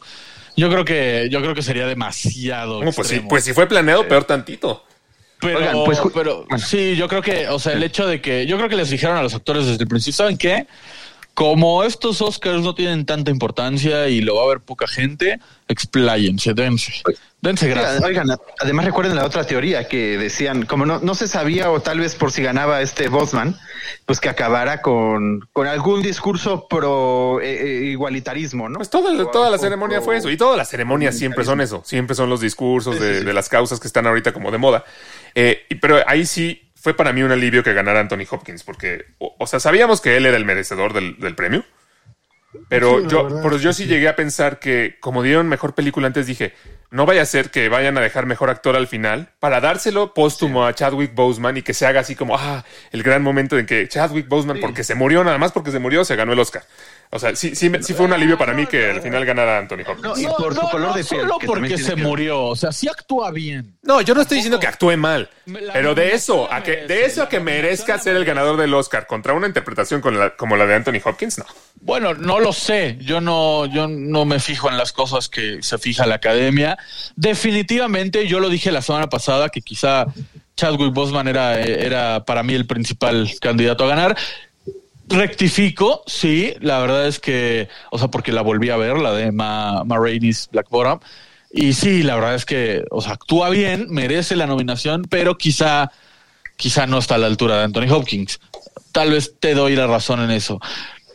Yo creo que, yo creo que sería demasiado. No, pues pues si fue planeado, peor tantito. Pero, Oigan, pues, pero sí, yo creo que, o sea, el hecho de que, yo creo que les dijeron a los actores desde el principio, ¿saben qué? Como estos Oscars no tienen tanta importancia y lo va a ver poca gente, expláyense, dense. Dense gracias. Oigan, además recuerden la otra teoría que decían, como no, no se sabía o tal vez por si ganaba este Bosman, pues que acabara con, con algún discurso pro eh, eh, igualitarismo, ¿no? Pues toda, O- toda la ceremonia fue eso. Y todas las ceremonias siempre son eso. Siempre son los discursos de, de las causas que están ahorita como de moda. Eh, y- pero ahí sí fue para mí un alivio que ganara Anthony Hopkins, porque, o, o sea, sabíamos que él era el merecedor del, del premio. Pero Sí, yo, verdad pero yo sí. llegué a pensar que, como dieron mejor película antes, dije, no vaya a ser que vayan a dejar mejor actor al final para dárselo póstumo a Chadwick Boseman y que se haga así como, ah, el gran momento en que Chadwick Boseman, porque se murió, nada más porque se murió, se ganó el Oscar. O sea, sí, sí, me- sí fue un alivio para mí que al final ganara Anthony Hopkins. No, y por su color de piel. Solo que porque se que murió, o sea, sí actúa bien. No, yo no estoy diciendo que actúe mal, La pero de eso a que de eso a que merezca ser el ganador del Oscar contra una interpretación con la- como la de Anthony Hopkins, no. Bueno, no lo sé. Yo no, yo no me fijo en las cosas que se fija la academia. Definitivamente, yo lo dije la semana pasada que quizá Chadwick Boseman era, era para mí el principal candidato a ganar. Rectifico, sí, la verdad es que, o sea, porque la volví a ver, la de Ma, Ma. Y sí, la verdad es que, o sea, actúa bien, merece la nominación, pero quizá, quizá no está a la altura de Anthony Hopkins. Tal vez te doy la razón en eso.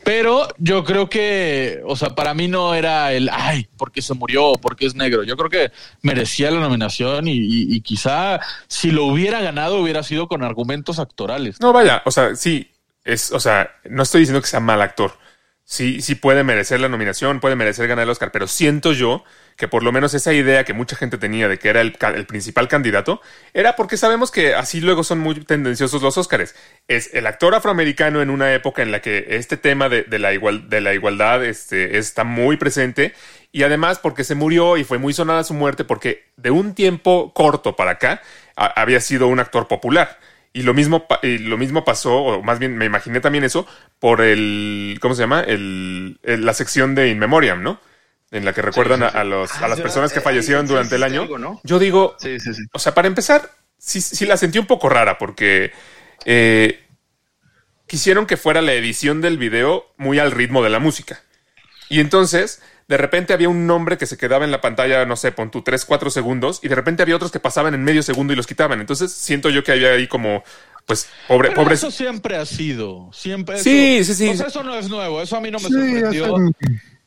Pero yo creo que, o sea, para mí no era el, ay, porque se murió, porque es negro. Yo creo que merecía la nominación y, y- y quizá si lo hubiera ganado hubiera sido con argumentos actorales. No, vaya, o sea, sí, es, o sea, no estoy diciendo que sea mal actor. Sí, sí puede merecer la nominación, puede merecer ganar el Oscar, pero siento yo que por lo menos esa idea que mucha gente tenía de que era el, el principal candidato era porque sabemos que así luego son muy tendenciosos los Oscars. Es el actor afroamericano en una época en la que este tema de, la, igual, de la igualdad este, está muy presente y además porque se murió y fue muy sonada su muerte porque de un tiempo corto para acá había sido un actor popular. Y lo mismo, y lo mismo pasó, o más bien me imaginé también eso, por el, ¿cómo se llama? El, el- la sección de In Memoriam, ¿no? En la que recuerdan a- A, los, a Ah, las es personas que fallecieron Eh, sí, durante el año. algo, ¿no? Yo digo, Sí, sí, sí. o sea, para empezar, sí, sí la sentí un poco rara porque eh, quisieron que fuera la edición del video muy al ritmo de la música. Y entonces, de repente había un nombre que se quedaba en la pantalla, no sé, pon tú 3, 4 segundos, y de repente había otros que pasaban en medio segundo y los quitaban. Entonces, siento yo que había ahí como, pues, pobre, Pero pobres. eso siempre ha sido, siempre. Sí, eso- sí, sí. Sea, eso no es nuevo, eso a mí no me Sí, sorprendió.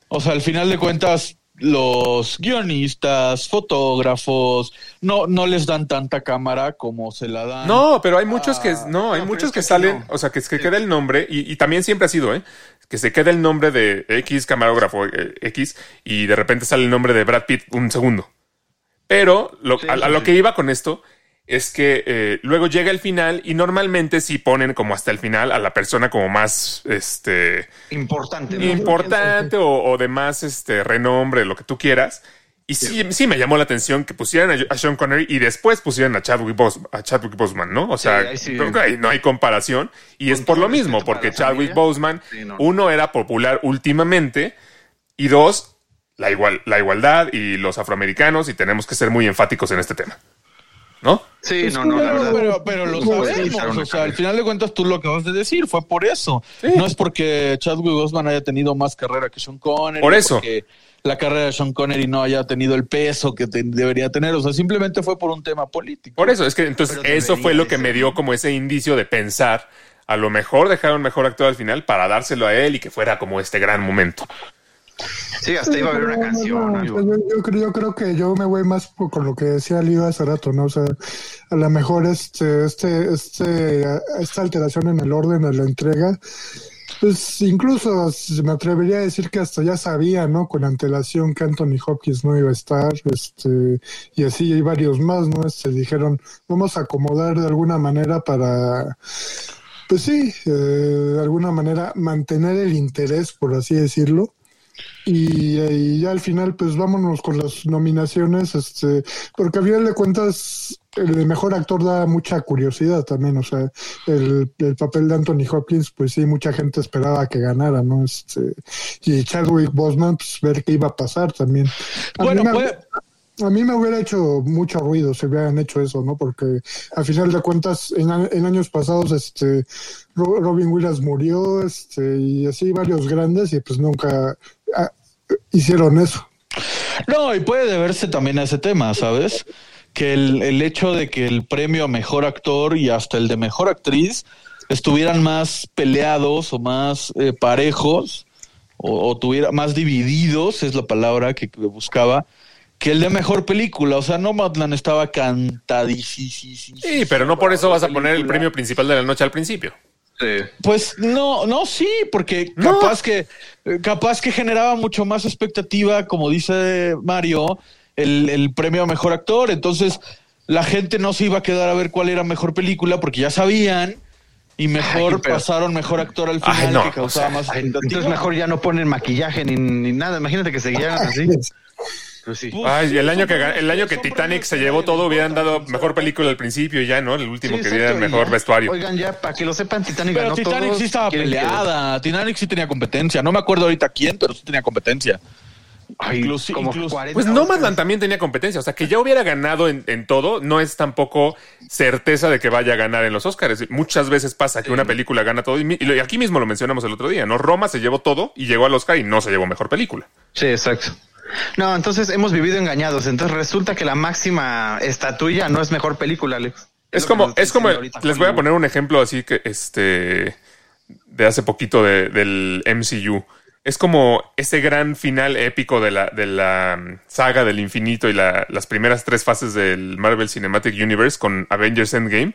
O sea, al final de cuentas, los guionistas, fotógrafos, no, no les dan tanta cámara como se la dan. No, pero hay muchos que no, hay no, muchos es que salen, no. o sea, que, que queda el nombre y, y también siempre ha sido, ¿eh? Que se queda el nombre de X camarógrafo eh, X y de repente sale el nombre de Brad Pitt un segundo. Pero lo- Sí, a, lo sí. que iba con esto es que eh, luego llega el final y normalmente sí ponen como hasta el final a la persona como más, este, Importante. ¿no? importante o, o de más este renombre, lo que tú quieras. Y sí, sí me llamó la atención que pusieran a, a Sean Connery y después pusieran a Chadwick, Bos- a Chadwick Boseman, ¿no? O sea, sí. creo que no hay comparación. Y es por lo mismo, porque Chadwick. Boseman, no. uno, era popular últimamente y dos, la, igual, la igualdad y los afroamericanos y tenemos que ser muy enfáticos en este tema. ¿No? Sí, no, no, la Pero, verdad. pero, pero lo sabemos. O sea, al final de cuentas tú lo acabas de decir, fue por eso. No es porque Chadwick Boseman haya tenido más carrera que Sean Connery. Por eso. Porque la carrera de Sean Connery no haya tenido el peso que te- debería tener. O sea, simplemente fue por un tema político. Por eso, es que entonces Pero eso fue lo que me dio como ese indicio de pensar, a lo mejor dejar un mejor actor al final para dárselo a él y que fuera como este gran momento. Sí, hasta iba a haber una canción. no, algo. yo, yo creo, yo creo que yo me voy más por- con lo que decía Liva hace rato, ¿no? O sea, a lo mejor este, este, este, esta alteración en el orden de la entrega, pues incluso me atrevería a decir que hasta ya sabía, ¿no? Con antelación que Anthony Hopkins no iba a estar, este, y así hay varios más, ¿no? Este, dijeron, vamos a acomodar de alguna manera para, pues sí, eh, de alguna manera mantener el interés, por así decirlo. Y, y ya al final, pues vámonos con las nominaciones, este, porque al final de cuentas, el mejor actor da mucha curiosidad también, o sea, el, el papel de Anthony Hopkins, pues sí, mucha gente esperaba que ganara, ¿no? Este, y Chadwick Boseman, pues ver qué iba a pasar también. A mí Bueno, me- puede, a mí me hubiera hecho mucho ruido si hubieran hecho eso, ¿no? Porque al final de cuentas, en, a- en años pasados, este, Ro- Robin Williams murió, este, y así varios grandes, y pues nunca hicieron eso. No, y puede deberse también a ese tema, ¿sabes? Que el, el hecho de que el premio a mejor actor y hasta el de mejor actriz estuvieran más peleados o más eh, parejos o, o tuviera más divididos, es la palabra que, que buscaba, que el de mejor película. O sea, Nomadland estaba cantadísimo. Sí, pero no por eso vas a poner el premio principal de la noche al principio. Sí. Pues no, no, sí, porque No. capaz que, capaz que generaba mucho más expectativa, como dice Mario, el, el premio a mejor actor. Entonces, la gente no se iba a quedar a ver cuál era mejor película porque ya sabían y mejor Ay, pero- pasaron mejor actor al final Ay, no, que causaba o sea, más Ay, entonces mejor ya no ponen maquillaje ni, ni nada. Imagínate que seguían así. Pues sí. Pues, Ay, el año que el año que Titanic se llevó todo hubieran dado mejor película al principio y ya, ¿no? El último Sí, que exacto, diera y mejor ya. vestuario. Oigan, ya, para que lo sepan, Titanic Pero ganó Titanic todos. sí estaba ¿Quieren que- peleada. Titanic sí tenía competencia. No me acuerdo ahorita quién, pero sí tenía competencia. Ay, Inclusi- como incluso- 40 Pues. Nomadland también tenía competencia, o sea, que ya hubiera ganado en, en todo, no es tampoco certeza de que vaya a ganar en los Oscars. Muchas veces pasa que una película gana todo, y aquí mismo lo mencionamos el otro día, ¿no? Roma se llevó todo y llegó al Oscar y no se llevó mejor película. Sí, exacto. No, entonces hemos vivido engañados. Entonces resulta que la máxima estatuilla no es mejor película, Alex. Es como, es como, les voy a poner un ejemplo así que, este, de hace poquito de- del MCU. Es como ese gran final épico de la, de la mm, saga del infinito y la- las primeras tres fases del Marvel Cinematic Universe con Avengers Endgame.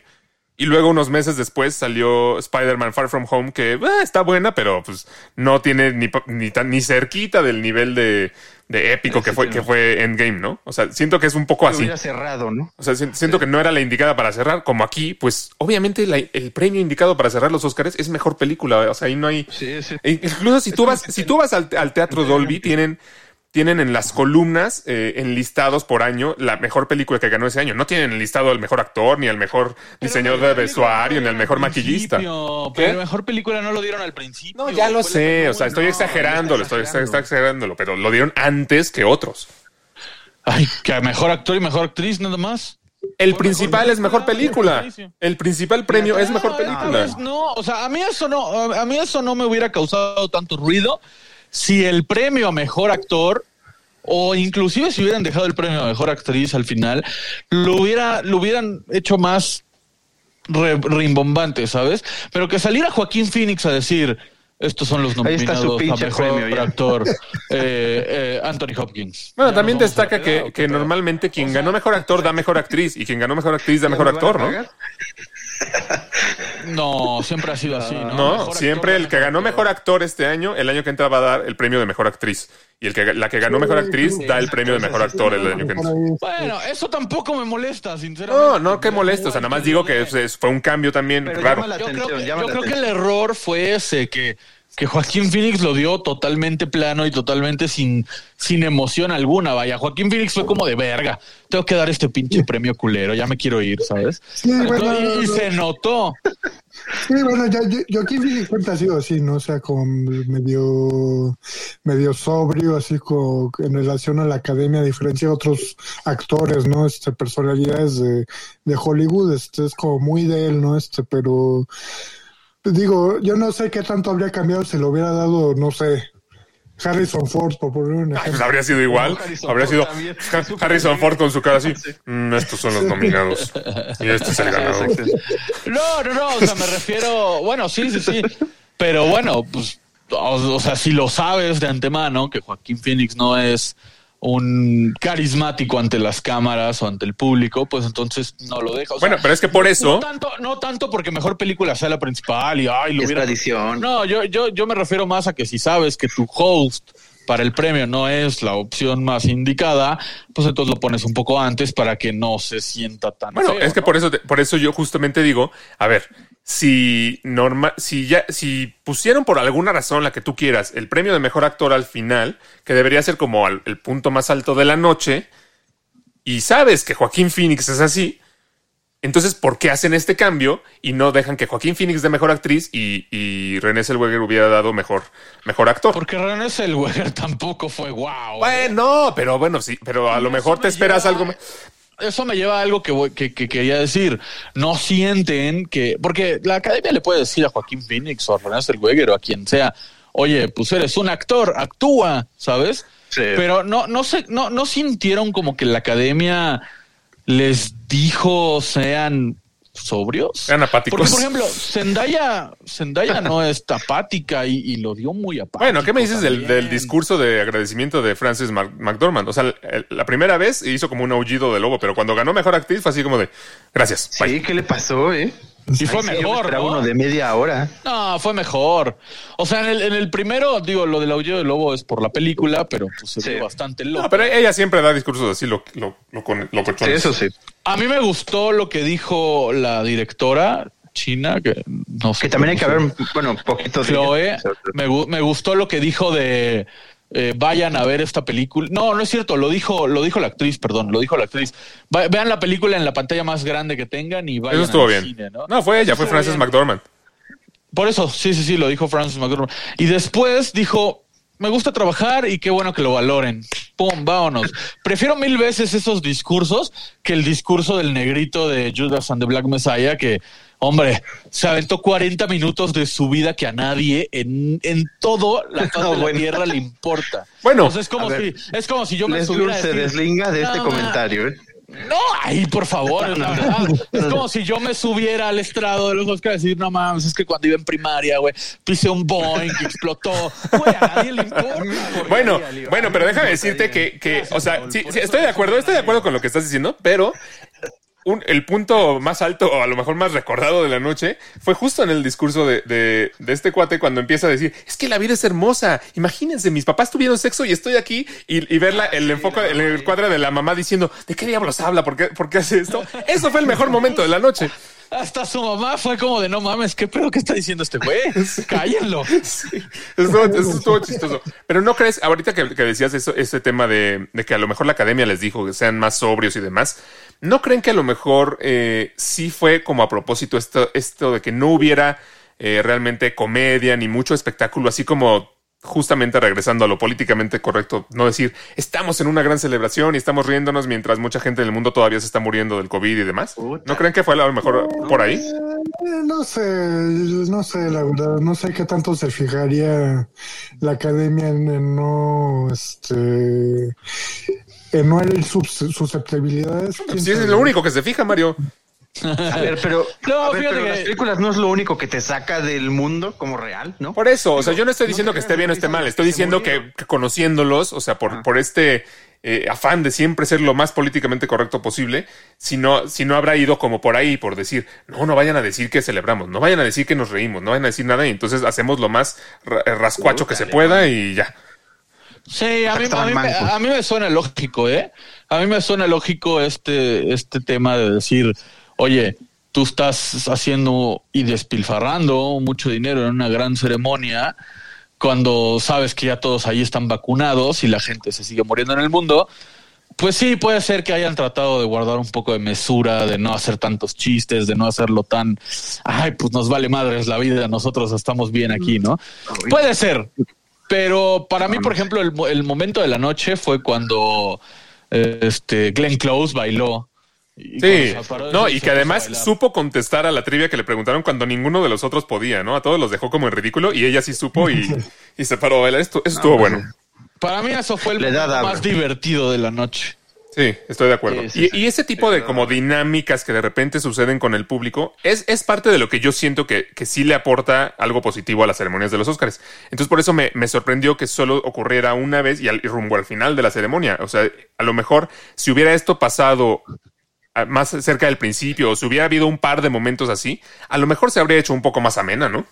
Y luego unos meses después salió Spider-Man Far From Home, que eh, está buena, pero pues no tiene ni, ni, tan, ni cerquita del nivel de, de épico que fue, que fue Endgame, ¿no? O sea, siento que es un poco así. cerrado, ¿no? O sea, si- siento que no era la indicada para cerrar, como aquí, pues obviamente la- el premio indicado para cerrar los Oscars es mejor película. O sea, ahí no hay. Sí, sí. E incluso si tú vas, si tú vas al, al teatro Dolby, tienen, tienen en las columnas eh, enlistados por año la mejor película que ganó ese año. No tienen enlistado al mejor actor, ni al mejor diseñador de vestuario, ni al mejor maquillista. Principio, ¿Qué? Pero mejor película no lo dieron al principio. No, ya lo sé. O sea, estoy no, exagerándolo, estoy exagerando. está exagerándolo, pero lo dieron antes que otros. Ay, que mejor actor y mejor actriz, nada más. El principal mejor es mejor película, El principal premio es mejor película. No, o sea, a mí eso no, a mí eso no me hubiera causado tanto ruido si el premio a mejor actor o inclusive si hubieran dejado el premio a mejor actriz al final, lo hubiera, lo hubieran hecho más re- rimbombante, ¿sabes? Pero que saliera Joaquín Phoenix a decir estos son los Ahí está su nominados a mejor premio, actor eh, eh, Anthony Hopkins. Bueno, Ya también destaca que, ¿o que normalmente quien ganó mejor actor da mejor actriz y quien ganó mejor actriz da mejor ¿Ya me van a actor, ¿no? No, siempre ha sido así, ¿no? No, Mejor siempre actor, el que ganó actor. mejor actor este año, el año que entra va a dar el premio de mejor actriz. Y el que la que ganó mejor actriz da el premio de mejor actor el año que entra. Bueno, eso tampoco me molesta, sinceramente. No, no, qué molesto. O sea, nada más digo que fue un cambio también Pero raro. Yo creo atención, que, yo creo que el error fue ese, que, que Joaquín Phoenix lo dio totalmente plano y totalmente sin, sin emoción alguna. Vaya, Joaquín Phoenix fue como de verga. Tengo que dar este pinche premio culero, ya me quiero ir, ¿sabes? Sí, bueno, y, no, no. se notó. Sí, bueno, ya, me di cuenta ha sido así, ¿no? O sea, como medio, medio sobrio, así como en relación a la academia, a diferencia de otros actores, ¿no? Este, personalidades de, de Hollywood, este, es como muy de él, ¿no? Este, pero digo, yo no sé qué tanto habría cambiado si lo hubiera dado, no sé, Harrison Ford, por poner un Ay, ejemplo. pues habría sido igual. Harrison Habría Ford sido también. Harrison Ford con su cara así. "Mm, estos son los nominados. Y este es el ganador. Exacto. No, no, no, o sea, me refiero, bueno, sí, sí, sí, pero bueno, pues, o, o sea, si lo sabes de antemano, que Joaquín Phoenix no es un carismático ante las cámaras o ante el público, pues entonces no lo deja. O sea, Bueno, pero es que por no eso. tanto, no tanto porque mejor película sea la principal y ay, lo Es hubiera. tradición. No, yo, yo, yo me refiero más a que si sabes que tu host para el premio no es la opción más indicada, pues entonces lo pones un poco antes para que no se sienta tan. Bueno, feo, es que ¿no? por eso, por eso yo justamente digo, a ver, si norma, si ya, si pusieron por alguna razón la que tú quieras el premio de mejor actor al final, que debería ser como al- el punto más alto de la noche, y sabes que Joaquín Phoenix es así, Entonces, ¿por qué hacen este cambio y no dejan que Joaquín Phoenix dé mejor actriz y, y René Zellweger hubiera dado mejor, mejor actor? Porque René Zellweger tampoco fue wow. Bueno, pero bueno, sí, pero a lo mejor te esperas lleva- algo más. Eso me lleva a algo que, voy- que, que quería decir. No sienten que. Porque la academia le puede decir a Joaquín Phoenix o a René Zellweger o a quien sea, oye, pues eres un actor, actúa, ¿sabes? Sí. Pero no, no, sé, no, no sintieron como que la academia les dijo sean sobrios. Sean apáticos. Porque, por ejemplo, Zendaya, Zendaya no es apática y, y lo dio muy apático. Bueno, ¿qué me dices del, discurso de agradecimiento de Frances Mac- McDormand? O sea, la primera vez hizo como un aullido de lobo, pero cuando ganó mejor actriz fue así como de gracias. bye". Sí, ¿qué le pasó, eh? Y fue Ay, mejor, ¿no? uno de media hora. No, fue mejor. O sea, en el, en el primero, digo, lo del aullido del lobo es por la película, pero pues se Sí. ve bastante loco. No, pero ella siempre da discursos así, lo, lo, lo, Sí, locochones. eso sí. A mí me gustó lo que dijo la directora china, que no sé. Que también hay que ver, bueno, poquito de. Chloe, me, me gustó lo que dijo de eh, vayan a ver esta película. No, no es cierto, lo dijo, lo dijo la actriz, perdón, lo dijo la actriz. Va- vean la película en la pantalla más grande que tengan y vayan Eso estuvo al bien. cine, ¿no? ¿no? fue ella, fue Frances. McDormand. Por eso, sí, sí, sí, lo dijo Francis McDormand. Y después dijo, me gusta trabajar y qué bueno que lo valoren. Pum, vámonos. Prefiero mil veces esos discursos que el discurso del negrito de Judas and the Black Messiah, que, hombre, se aventó 40 minutos de su vida que a nadie en, en todo la faz No, de la tierra le importa. Bueno, es como, si, ver. es como si yo me Les subiera se decir, deslinga de este "No, comentario, eh. No, ay, por favor, es la verdad. Es como si yo me subiera al estrado de los Oscars y decir, no mames, es que cuando iba en primaria, güey, pisé un Boeing que explotó. Güey, a nadie le importa. Bueno, bueno, pero déjame decirte que, que o sea, sí, sí, estoy de acuerdo, estoy de acuerdo con lo que estás diciendo, pero un- el punto más alto o a lo mejor más recordado de la noche fue justo en el discurso de, de- de este cuate cuando empieza a decir, es que la vida es hermosa, imagínense, mis papás tuvieron sexo y estoy aquí y, y ver la- el enfoque, el, el cuadro de la mamá diciendo, ¿de qué diablos habla? ¿Por qué, por qué hace esto? Eso fue el mejor momento de la noche. Hasta su mamá fue como de, no mames, ¿qué pedo que está diciendo este güey? Cállenlo. Sí, eso, eso estuvo chistoso. Pero no crees, ahorita que, que decías eso, ese tema de, de que a lo mejor la academia les dijo que sean más sobrios y demás, ¿no creen que a lo mejor eh, sí fue como a propósito esto, esto de que no hubiera eh, realmente comedia ni mucho espectáculo, así como justamente regresando a lo políticamente correcto, no decir, estamos en una gran celebración y estamos riéndonos mientras mucha gente en el mundo todavía se está muriendo del COVID y demás? Puta. ¿No creen que fue a lo mejor por ahí? Eh, no sé, no sé, la verdad, no sé qué tanto se fijaría la academia en, en no, este, en no herir sus susceptibilidades. Pues sí, es lo único que se fija, Mario. A ver, pero, No, a ver, fíjate pero que- las películas no es lo único que te saca del mundo como real, ¿no? Por eso, o sea, yo no estoy diciendo que esté bien o esté mal, estoy diciendo que, que conociéndolos, o sea, por, Ah. por este eh, afán de siempre ser lo más políticamente correcto posible, si no, si no habrá ido como por ahí, por decir, no, no vayan a decir que celebramos, no vayan a decir que nos reímos, no vayan a decir nada y entonces hacemos lo más eh, rascuacho que se pueda y ya. Sí, a mí, a, mí, a mí me suena lógico, ¿eh? A mí me suena lógico este, este tema de decir, oye, tú estás haciendo y despilfarrando mucho dinero en una gran ceremonia cuando sabes que ya todos ahí están vacunados y la gente se sigue muriendo en el mundo. Pues sí, puede ser que hayan tratado de guardar un poco de mesura, de no hacer tantos chistes, de no hacerlo tan, ay, pues nos vale madres la vida, nosotros estamos bien aquí, ¿no? Puede ser, pero para mí, por ejemplo, el, mo- el momento de la noche fue cuando eh, este Glenn Close bailó. Y Sí, cuando se paró de no, y que además supo contestar a la trivia que le preguntaron cuando ninguno de los otros podía, ¿no? A todos los dejó como en ridículo y ella sí supo y, y se paró a bailar. Esto, eso estuvo pues, bueno. Para mí eso fue el más divertido de la noche. Sí, estoy de acuerdo. Sí, sí, y, sí. y ese tipo de como dinámicas que de repente suceden con el público es, es parte de lo que yo siento que, que sí le aporta algo positivo a las ceremonias de los Oscars. Entonces por eso me, me sorprendió que solo ocurriera una vez y, al, y rumbo al final de la ceremonia. O sea, a lo mejor si hubiera esto pasado más cerca del principio o si hubiera habido un par de momentos así, a lo mejor se habría hecho un poco más amena, ¿no?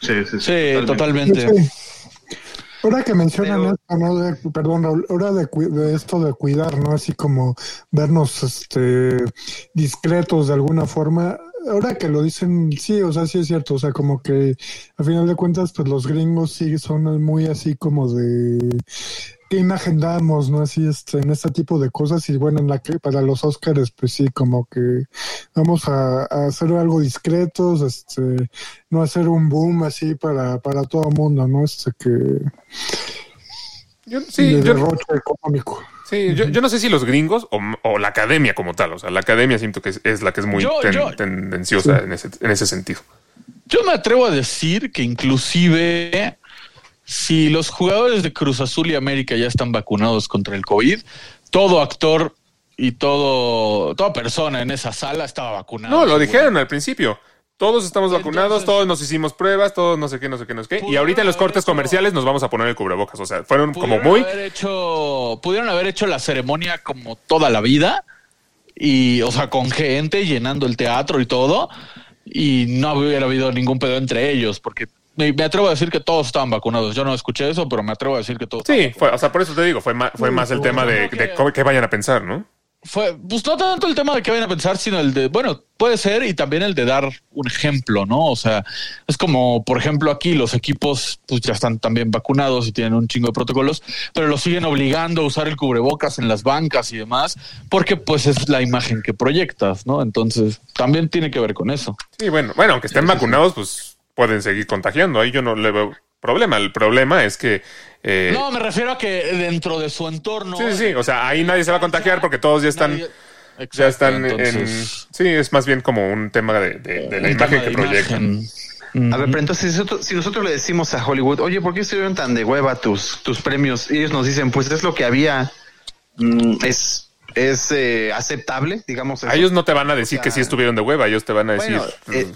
Sí, sí, Sí, totalmente. Sí. Ahora que mencionan Pero- esto, ¿no? De, perdón, Raúl, ahora de, de esto de cuidar, ¿no? Así como vernos este discretos de alguna forma. Ahora que lo dicen, sí, o sea, sí es cierto. O sea, como que a final de cuentas, pues los gringos sí son muy así como de qué imagen damos, ¿no? Así, este, en este tipo de cosas. Y bueno, en la que para los Oscars, pues sí, como que vamos a, a hacer algo discretos, este, no hacer un boom así para, para todo el mundo, ¿no? Este que Yo, sí, de yo, derroche económico. sí, yo, yo no sé si los gringos o, o la academia como tal. O sea, la academia siento que es, es la que es muy Yo- ten- yo- tendenciosa en, ese, en ese sentido. Yo me atrevo a decir que inclusive si los jugadores de Cruz Azul y América ya están vacunados contra el COVID, todo actor y todo toda persona en esa sala estaba vacunado. No, lo seguro. dijeron al principio. Todos estamos Entonces- vacunados, todos nos hicimos pruebas, todos no sé qué, no sé qué, no sé qué. Y ahorita en los cortes hecho- comerciales nos vamos a poner el cubrebocas. O sea, fueron como muy... haber hecho, pudieron haber hecho la ceremonia como toda la vida y, o sea, con gente llenando el teatro y todo y no hubiera habido ningún pedo entre ellos porque me, me atrevo a decir que todos estaban vacunados. Yo no escuché eso, pero me atrevo a decir que todos. Sí, fue, o sea, por eso te digo, fue más, fue más el tema de, de cómo- qué vayan a pensar, ¿no? fue, pues no tanto el tema de que vayan a pensar, sino el de, bueno, puede ser y también el de dar un ejemplo, ¿no? O sea, es como, por ejemplo, aquí los equipos pues ya están también vacunados y tienen un chingo de protocolos, pero los siguen obligando a usar el cubrebocas en las bancas y demás, porque pues es la imagen que proyectas, ¿no? Entonces, también tiene que ver con eso. Sí, bueno, bueno, aunque estén vacunados, pues pueden seguir contagiando. Ahí yo no le veo problema. El problema es que... eh, No, me refiero a que dentro de su entorno. sí, sí, sí. O sea, ahí nadie se va a contagiar porque todos ya están... Nadie- ya están entonces, en... Sí, es más bien como un tema de, de- de la imagen que proyectan. imagen. A ver, pero entonces si nosotros, si nosotros le decimos a Hollywood, oye, ¿por qué estuvieron tan de hueva tus, tus premios? Y ellos nos dicen, pues es lo que había, mm, es, es eh, aceptable, digamos. A ellos no te van a decir O que sí estuvieron de hueva, ellos te van a decir... Bueno, eh,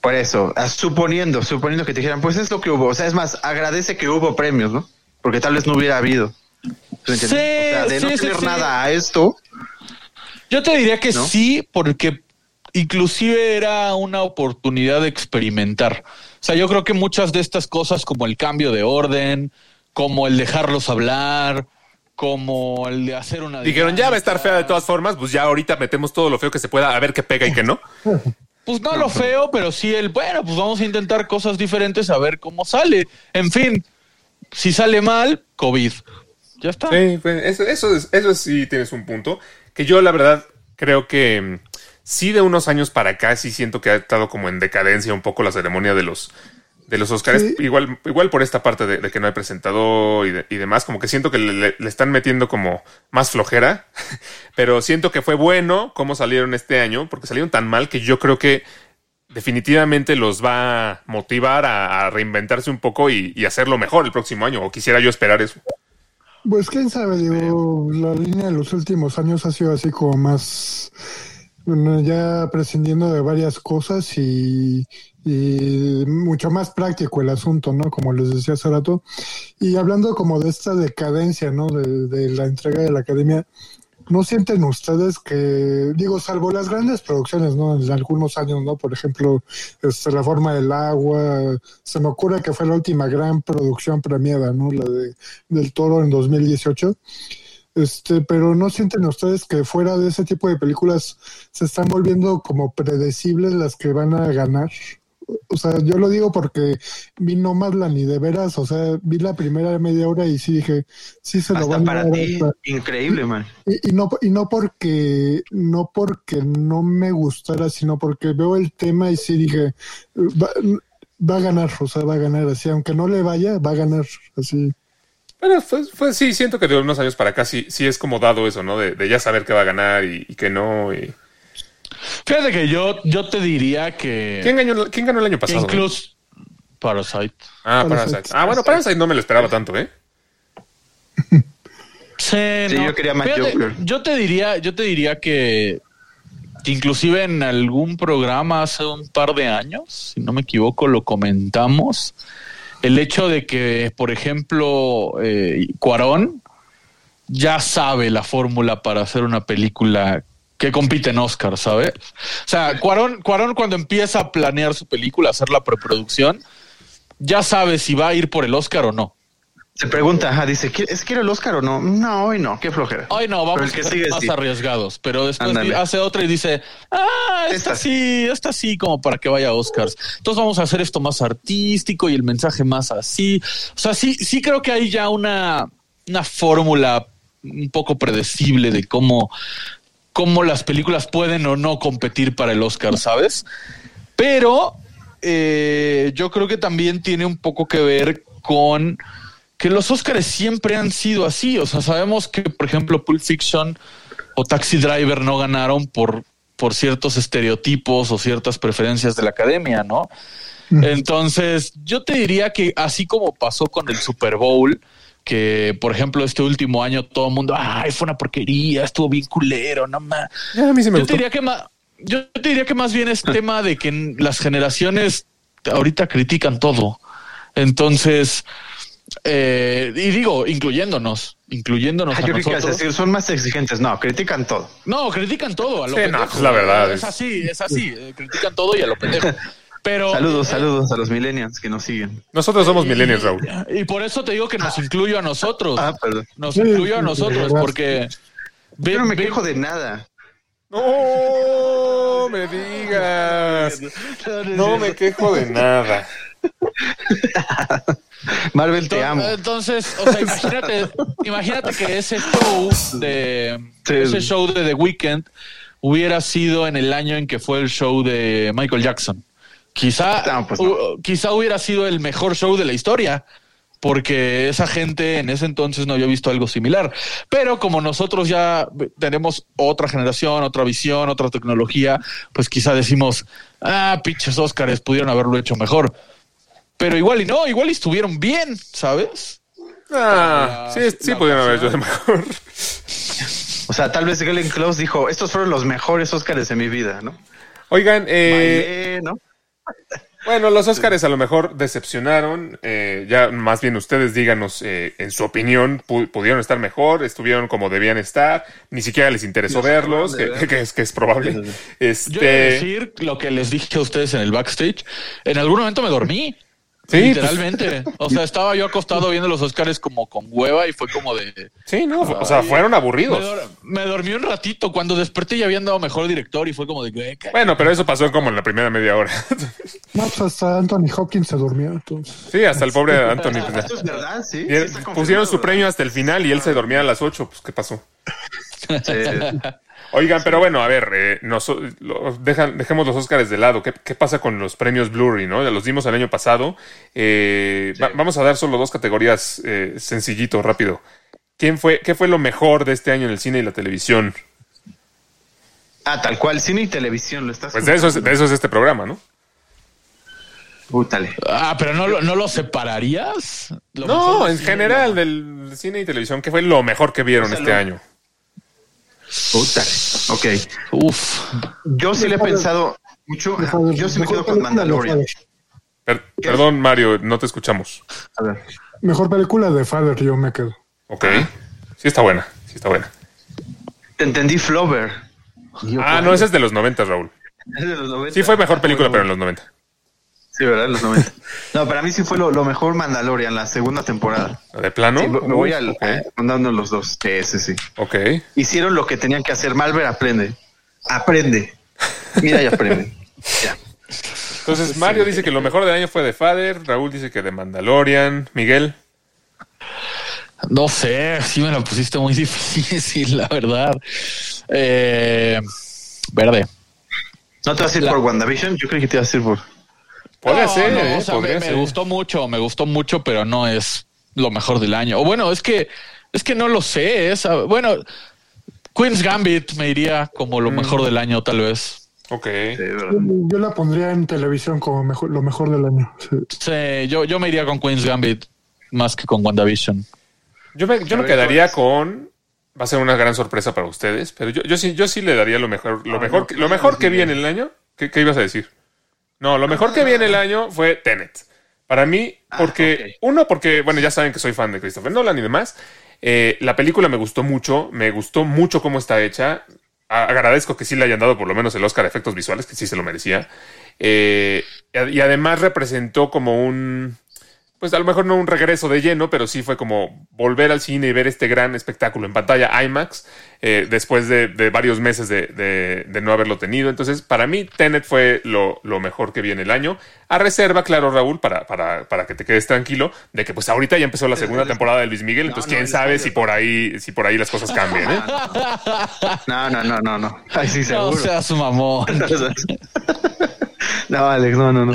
por eso, ah, suponiendo, suponiendo que te dijeran, pues es lo que hubo. O sea, es más, agradece que hubo premios, ¿no? Porque tal vez no hubiera habido. Sí, o sea, de no sí, tener sí. nada a esto, Yo te diría que ¿No? sí, porque inclusive era una oportunidad de experimentar. O sea, yo creo que muchas de estas cosas, como el cambio de orden, como el dejarlos hablar, como el de hacer una... Dijeron, ya va a estar fea de todas formas, pues ya ahorita metemos todo lo feo que se pueda, a ver qué pega y qué no. Pues no lo feo, pero sí el, bueno, pues vamos a intentar cosas diferentes a ver cómo sale. En fin, si sale mal, COVID. Ya está. Sí, pues, eso, eso, es- eso sí tienes un punto. Que yo, la verdad, creo que mm, sí, de unos años para acá, sí siento que ha estado como en decadencia un poco la ceremonia de los de los Oscars. Sí. Igual, igual por esta parte de, de que no hay presentador y, de- y demás, como que siento que le, le- le están metiendo como más flojera. Pero siento que fue bueno cómo salieron este año, porque salieron tan mal que yo creo que definitivamente los va a motivar a, a reinventarse un poco y, y hacerlo mejor el próximo año. O quisiera yo esperar eso. Pues quién sabe, digo, la línea de los últimos años ha sido así como más, ya prescindiendo de varias cosas y, mucho más práctico el asunto, ¿no? Como les decía hace rato. Y hablando como de esta decadencia, ¿no? De, de la entrega de la academia, ¿no sienten ustedes que, digo, salvo las grandes producciones, ¿no? En algunos años, ¿no? Por ejemplo, este, La Forma del Agua, se me ocurre que fue la última gran producción premiada, ¿no? La de del Toro en 2018. Este, pero no sienten ustedes que fuera de ese tipo de películas se están volviendo como predecibles las que van a ganar. O sea, yo lo digo porque vi Nomadland y de veras, o sea, vi la primera media hora y sí dije, sí se lo hasta van a dar. ti, increíble, man. Y, y no y no porque no porque no me gustara, sino porque veo el tema y sí dije va, va a ganar, o sea, va a ganar así, aunque no le vaya, va a ganar así. Pero fue, fue- sí, siento que de unos años para acá sí, sí es como dado eso, ¿no? De, de ya saber qué va a ganar y, y que no. y- Fíjate que yo, yo te diría que... ¿Quién, ganó, ¿Quién ganó el año pasado? incluso... Parasite. Ah, Parasite. Parasite. Ah, bueno, Parasite no me lo esperaba tanto, ¿eh? Sí, Sí, no. yo quería más Fíjate, Joker. Yo te diría, yo te diría que, que inclusive en algún programa hace un par de años, si no me equivoco, lo comentamos. El hecho de que, por ejemplo, eh, Cuarón ya sabe la fórmula para hacer una película que compite en Oscar, ¿sabes? O sea, Cuarón, Cuarón cuando empieza a planear su película, hacer la preproducción, ya sabe si va a ir por el Oscar o no. Se pregunta, ajá, dice, ¿qui- ¿es quiero el Oscar o no? No, hoy no, qué flojera. Hoy no, vamos a ser sigue, más sí. arriesgados, pero después hace otra y dice, ah, esta Esta. sí, esta sí, como para que vaya a Oscars. Entonces vamos a hacer esto más artístico y el mensaje más así. O sea, sí, sí creo que hay ya una, una fórmula un poco predecible de cómo, cómo las películas pueden o no competir para el Oscar, ¿sabes? Pero eh, yo creo que también tiene un poco que ver con que los Oscars siempre han sido así. O sea, sabemos que, por ejemplo, Pulp Fiction o Taxi Driver no ganaron por, por ciertos estereotipos o ciertas preferencias de la academia, ¿no? Entonces, yo te diría que así como pasó con el Super Bowl, que por ejemplo este último año todo el mundo, ay, fue una porquería, estuvo bien culero, no más. Ya, a mí sí me Yo gustó. te diría que más, yo te diría que más bien es tema de que las generaciones ahorita critican todo. Entonces, eh, y digo, incluyéndonos, incluyéndonos Ah, a yo que decir, son más exigentes. No, critican todo. No, critican todo a lo Sí, pendejo. la verdad Es así, es así. eh, Critican todo y a lo pendejo. Pero Saludos, eh, saludos a los millennials que nos siguen. Nosotros somos millennials, Raúl. Y por eso te digo que nos incluyo a nosotros. Ah, perdón. Nos incluyo a nosotros porque Yo no me quejo de nada. No me digas. No me quejo de nada. Marvel, te amo. Entonces, o sea, imagínate, imagínate que ese show de Sí. ese show de The Weeknd hubiera sido en el año en que fue el show de Michael Jackson. Quizá, No, pues no. quizá hubiera sido el mejor show de la historia, porque esa gente en ese entonces no había visto algo similar. Pero como nosotros ya tenemos otra generación, otra visión, otra tecnología, pues quizá decimos, ah, pinches Óscares, pudieron haberlo hecho mejor. Pero igual y no, igual y estuvieron bien, ¿sabes? Ah, sí, sí pudieron haber hecho de mejor. O sea, tal vez Glenn Close dijo, estos fueron los mejores Óscares de mi vida, ¿no? Oigan, eh, ¿no? bueno, los Óscares a lo mejor decepcionaron. eh, ya más bien ustedes díganos eh, en su opinión, pu- pudieron estar mejor, estuvieron como debían estar, ni siquiera les interesó verlos, que, de ver. que es, que es probable. Yo Este, decir lo que les dije a ustedes en el backstage. En algún momento me dormí. Sí, pues. literalmente. O sea, estaba yo acostado viendo los Oscars como con hueva y fue como de. sí, no, o sea, fueron Me, aburridos. dor- me dormí un ratito. Cuando desperté ya habían dado mejor director y fue como de. "Güey, ca- Bueno, pero eso pasó como en la primera media hora. No, pues hasta Anthony Hopkins se durmió. Entonces. Sí, hasta el pobre Anthony. pues, es verdad, sí. pusieron su premio hasta el final y él se dormía a las 8. Pues, ¿qué pasó? Sí. Oigan, pero bueno, a ver, eh, nos- lo- dejan- dejemos los Óscares de lado. ¿Qué, qué pasa con los premios Blu-ray? ¿no? Ya los dimos el año pasado. Eh, va- vamos a dar solo dos categorías eh, sencillito, rápido. ¿Quién fue, ¿Qué fue lo mejor de este año en el cine y la televisión? Ah, tal cual, cine y televisión, lo estás Pues de eso es, de eso es este programa, ¿no? Pútale. Ah, pero no, lo- no lo separarías. Lo No, en general del cine y televisión, ¿qué fue lo mejor que vieron O sea, este lo- año? Pútale. Ok. Uf. Yo sí le he Mejor- pensado mucho. Yo sí me quedo con película de Mandalorian. Father. Per- perdón, Mario, no te escuchamos. A ver. Mejor película de Father, yo me quedo. Ok. Sí está buena, sí está buena. Te entendí Flover. Ah, no, ese es de los 90, Raúl. Es de los 90. Sí fue mejor película, Bueno, pero en los 90. Sí, ¿verdad? Los 90. No, para mí sí fue lo, lo mejor Mandalorian, la segunda temporada. ¿De plano? Sí, me voy al, Ok. mandando los dos. Sí, sí, sí. Ok. Hicieron lo que tenían que hacer. Malver aprende. Aprende. Mira y aprende. Ya. Entonces, Mario dice que lo mejor del año fue de Father, Raúl dice que de Mandalorian, Miguel. No sé, sí me la pusiste muy difícil, la verdad. Eh, verde. ¿No te vas a ir La- por WandaVision? Yo creo que te vas a ir por... Podría No, ser, no, ¿eh? o sea, Podría me, gustó mucho, me gustó mucho, pero no es lo mejor del año. O bueno, es que es que no lo sé. Es, ah, bueno, Queen's Gambit me iría como Mm. lo mejor del año, tal vez. Ok. Yo la pondría en televisión como mejor, lo mejor del año. Sí. Sí, yo, yo me iría con Queen's Gambit más que con WandaVision. Yo me, yo me quedaría ¿cuál con. Va a ser una gran sorpresa para ustedes, pero yo, yo sí, yo sí le daría lo mejor, lo Ah, mejor, no, que- lo mejor que vi en el año. ¿Qué, qué ibas a decir? No, lo mejor que vi en el año fue Tenet. Para mí, Ah, porque, uno, porque, bueno, ya saben que soy fan de Christopher Nolan y demás. Eh, la película me gustó mucho, me gustó mucho cómo está hecha. A- agradezco que sí le hayan dado por lo menos el Oscar a efectos visuales, que sí se lo merecía. Eh, y además representó como un pues a lo mejor no un regreso de lleno, pero sí fue como volver al cine y ver este gran espectáculo en pantalla IMAX eh, después de, de varios meses de, de- de no haberlo tenido. Entonces, para mí, Tenet fue lo, lo mejor que vi en el año. A reserva, claro, Raúl, para, para, para que te quedes tranquilo, de que pues ahorita ya empezó la segunda temporada de Luis Miguel, entonces no, quién sabe si por ahí, si por ahí las cosas cambian, ¿eh? No, no, no, no, no. Ay, sí, No seguro. seas mamón. no, Alex, no, no, no.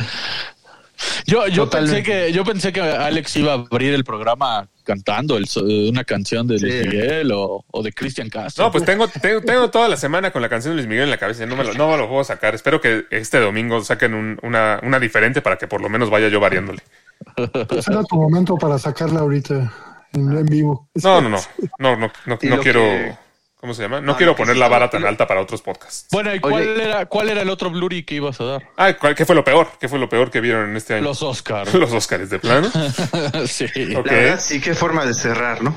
Yo, yo Totalmente. pensé que, yo pensé que Alex iba a abrir el programa cantando el so- una canción de Luis Sí. Miguel o, o de Cristian Castro. No, pues tengo, tengo, tengo toda la semana con la canción de Luis Miguel en la cabeza. No me lo, no me lo puedo sacar. Espero que este domingo saquen un- una, una diferente para que por lo menos vaya yo variándole. Pues era tu momento para sacarla ahorita en, en vivo. No, no, no. No, no, no, no quiero. que- ¿Cómo se llama? No, No, quiero poner sí la vara tan alta para otros podcasts. Bueno, ¿y cuál Oye. era, cuál era el otro Blu-ray que ibas a dar? Ah, ¿cuál- ¿qué fue lo peor? ¿Qué fue lo peor que vieron en este año? Los Oscars. Los Oscars de plano. sí. Ok. La verdad, sí, qué forma de cerrar, ¿no?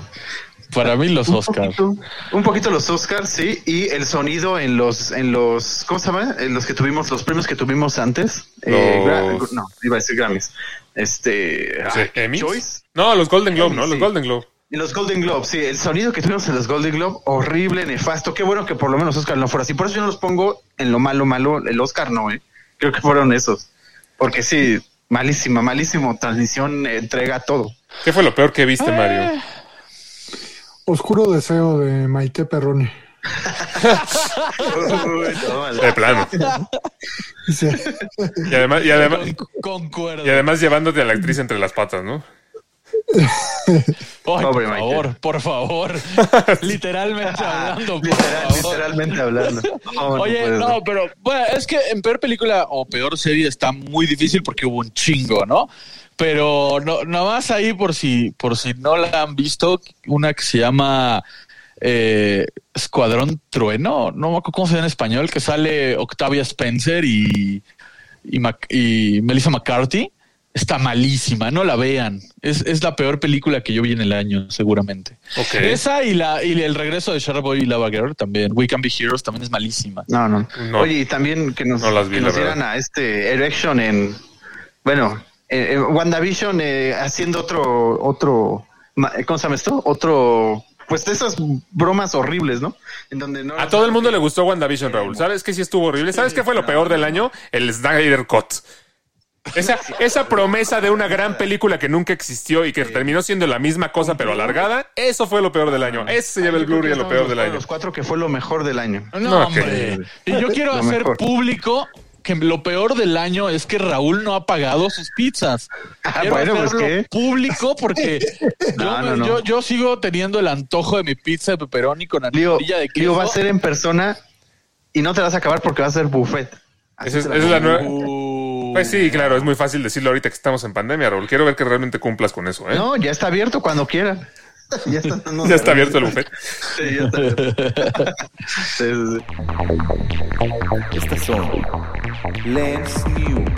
Para mí los Oscars. un poquito los Oscars, sí, y el sonido en los, en los, ¿cómo se llama? En los que tuvimos, los premios que tuvimos antes. Eh, Los- Gra- no, iba a decir Grammys. Este. Choice. No, los Golden Globe, ¿no? Los sí. Golden Globe. En los Golden Globes, sí, el sonido que tuvimos en los Golden Globe, horrible, nefasto. Qué bueno que por lo menos Oscar no fuera así. Por eso yo no los pongo en lo malo, malo. El Oscar no, ¿eh? Creo que fueron esos. Porque sí, malísima, malísimo. Transmisión, eh, entrega todo. ¿Qué fue lo peor que viste, Mario? Oscuro deseo de Maite Perroni. De plano. Sí. Y además, y además, Concuerdo. y además llevándote a la actriz entre las patas, ¿no? Ay, por favor, por favor. Literalmente hablando, por Literal- favor. literalmente hablando. No, Oye, no, pero bueno, es que en peor película o peor serie está muy difícil porque hubo un chingo, ¿no? Pero no, nada más ahí por si, por si no la han visto, una que se llama eh, Escuadrón Trueno, no me acuerdo cómo se llama en español, que sale Octavia Spencer y, y, Mac- y Melissa McCarthy. Está malísima, no la vean. Es, es la peor película que yo vi en el año, seguramente. Ok. Esa y la y el regreso de Sharkboy y Lava Girl también. We Can Be Heroes también es malísima. No, no. No. Oye, y también que nos, No las vi, que nos dieran a este Erection en, bueno, en, en WandaVision eh, haciendo otro, otro, ma- ¿cómo se llama esto? Otro, pues de esas bromas horribles, ¿no? En donde no. A todo el mundo le gustó WandaVision, Raúl. ¿Sabes qué sí estuvo horrible? ¿Sabes qué fue lo peor del año? El Snyder Cut. Esa, esa promesa de una gran película que nunca existió y que terminó siendo la misma cosa pero alargada, eso fue lo peor del año. Ese se lleva el Blu-ray a lo peor del año. Los cuatro que fue lo mejor del año. No, No, hombre. Y yo quiero hacer mejor. público que lo peor del año es que Raúl no ha pagado sus pizzas. Ah, Quiero bueno, pues, público porque yo, No, me- no, no. Yo, yo sigo teniendo el antojo de mi pizza de pepperoni con anilla de queso. Lío va a ser en persona y no te vas a acabar porque va a ser buffet. Esa es, la es nueva. Uh, Pues sí, claro, es muy fácil decirlo ahorita que estamos en pandemia, Raúl. Quiero ver que realmente cumplas con eso, ¿eh? No, ya está abierto cuando quieran. Ya está, no, ya está abierto el buffet. Sí, ya está abierto. Sí, sí, sí. Estas son Lens News.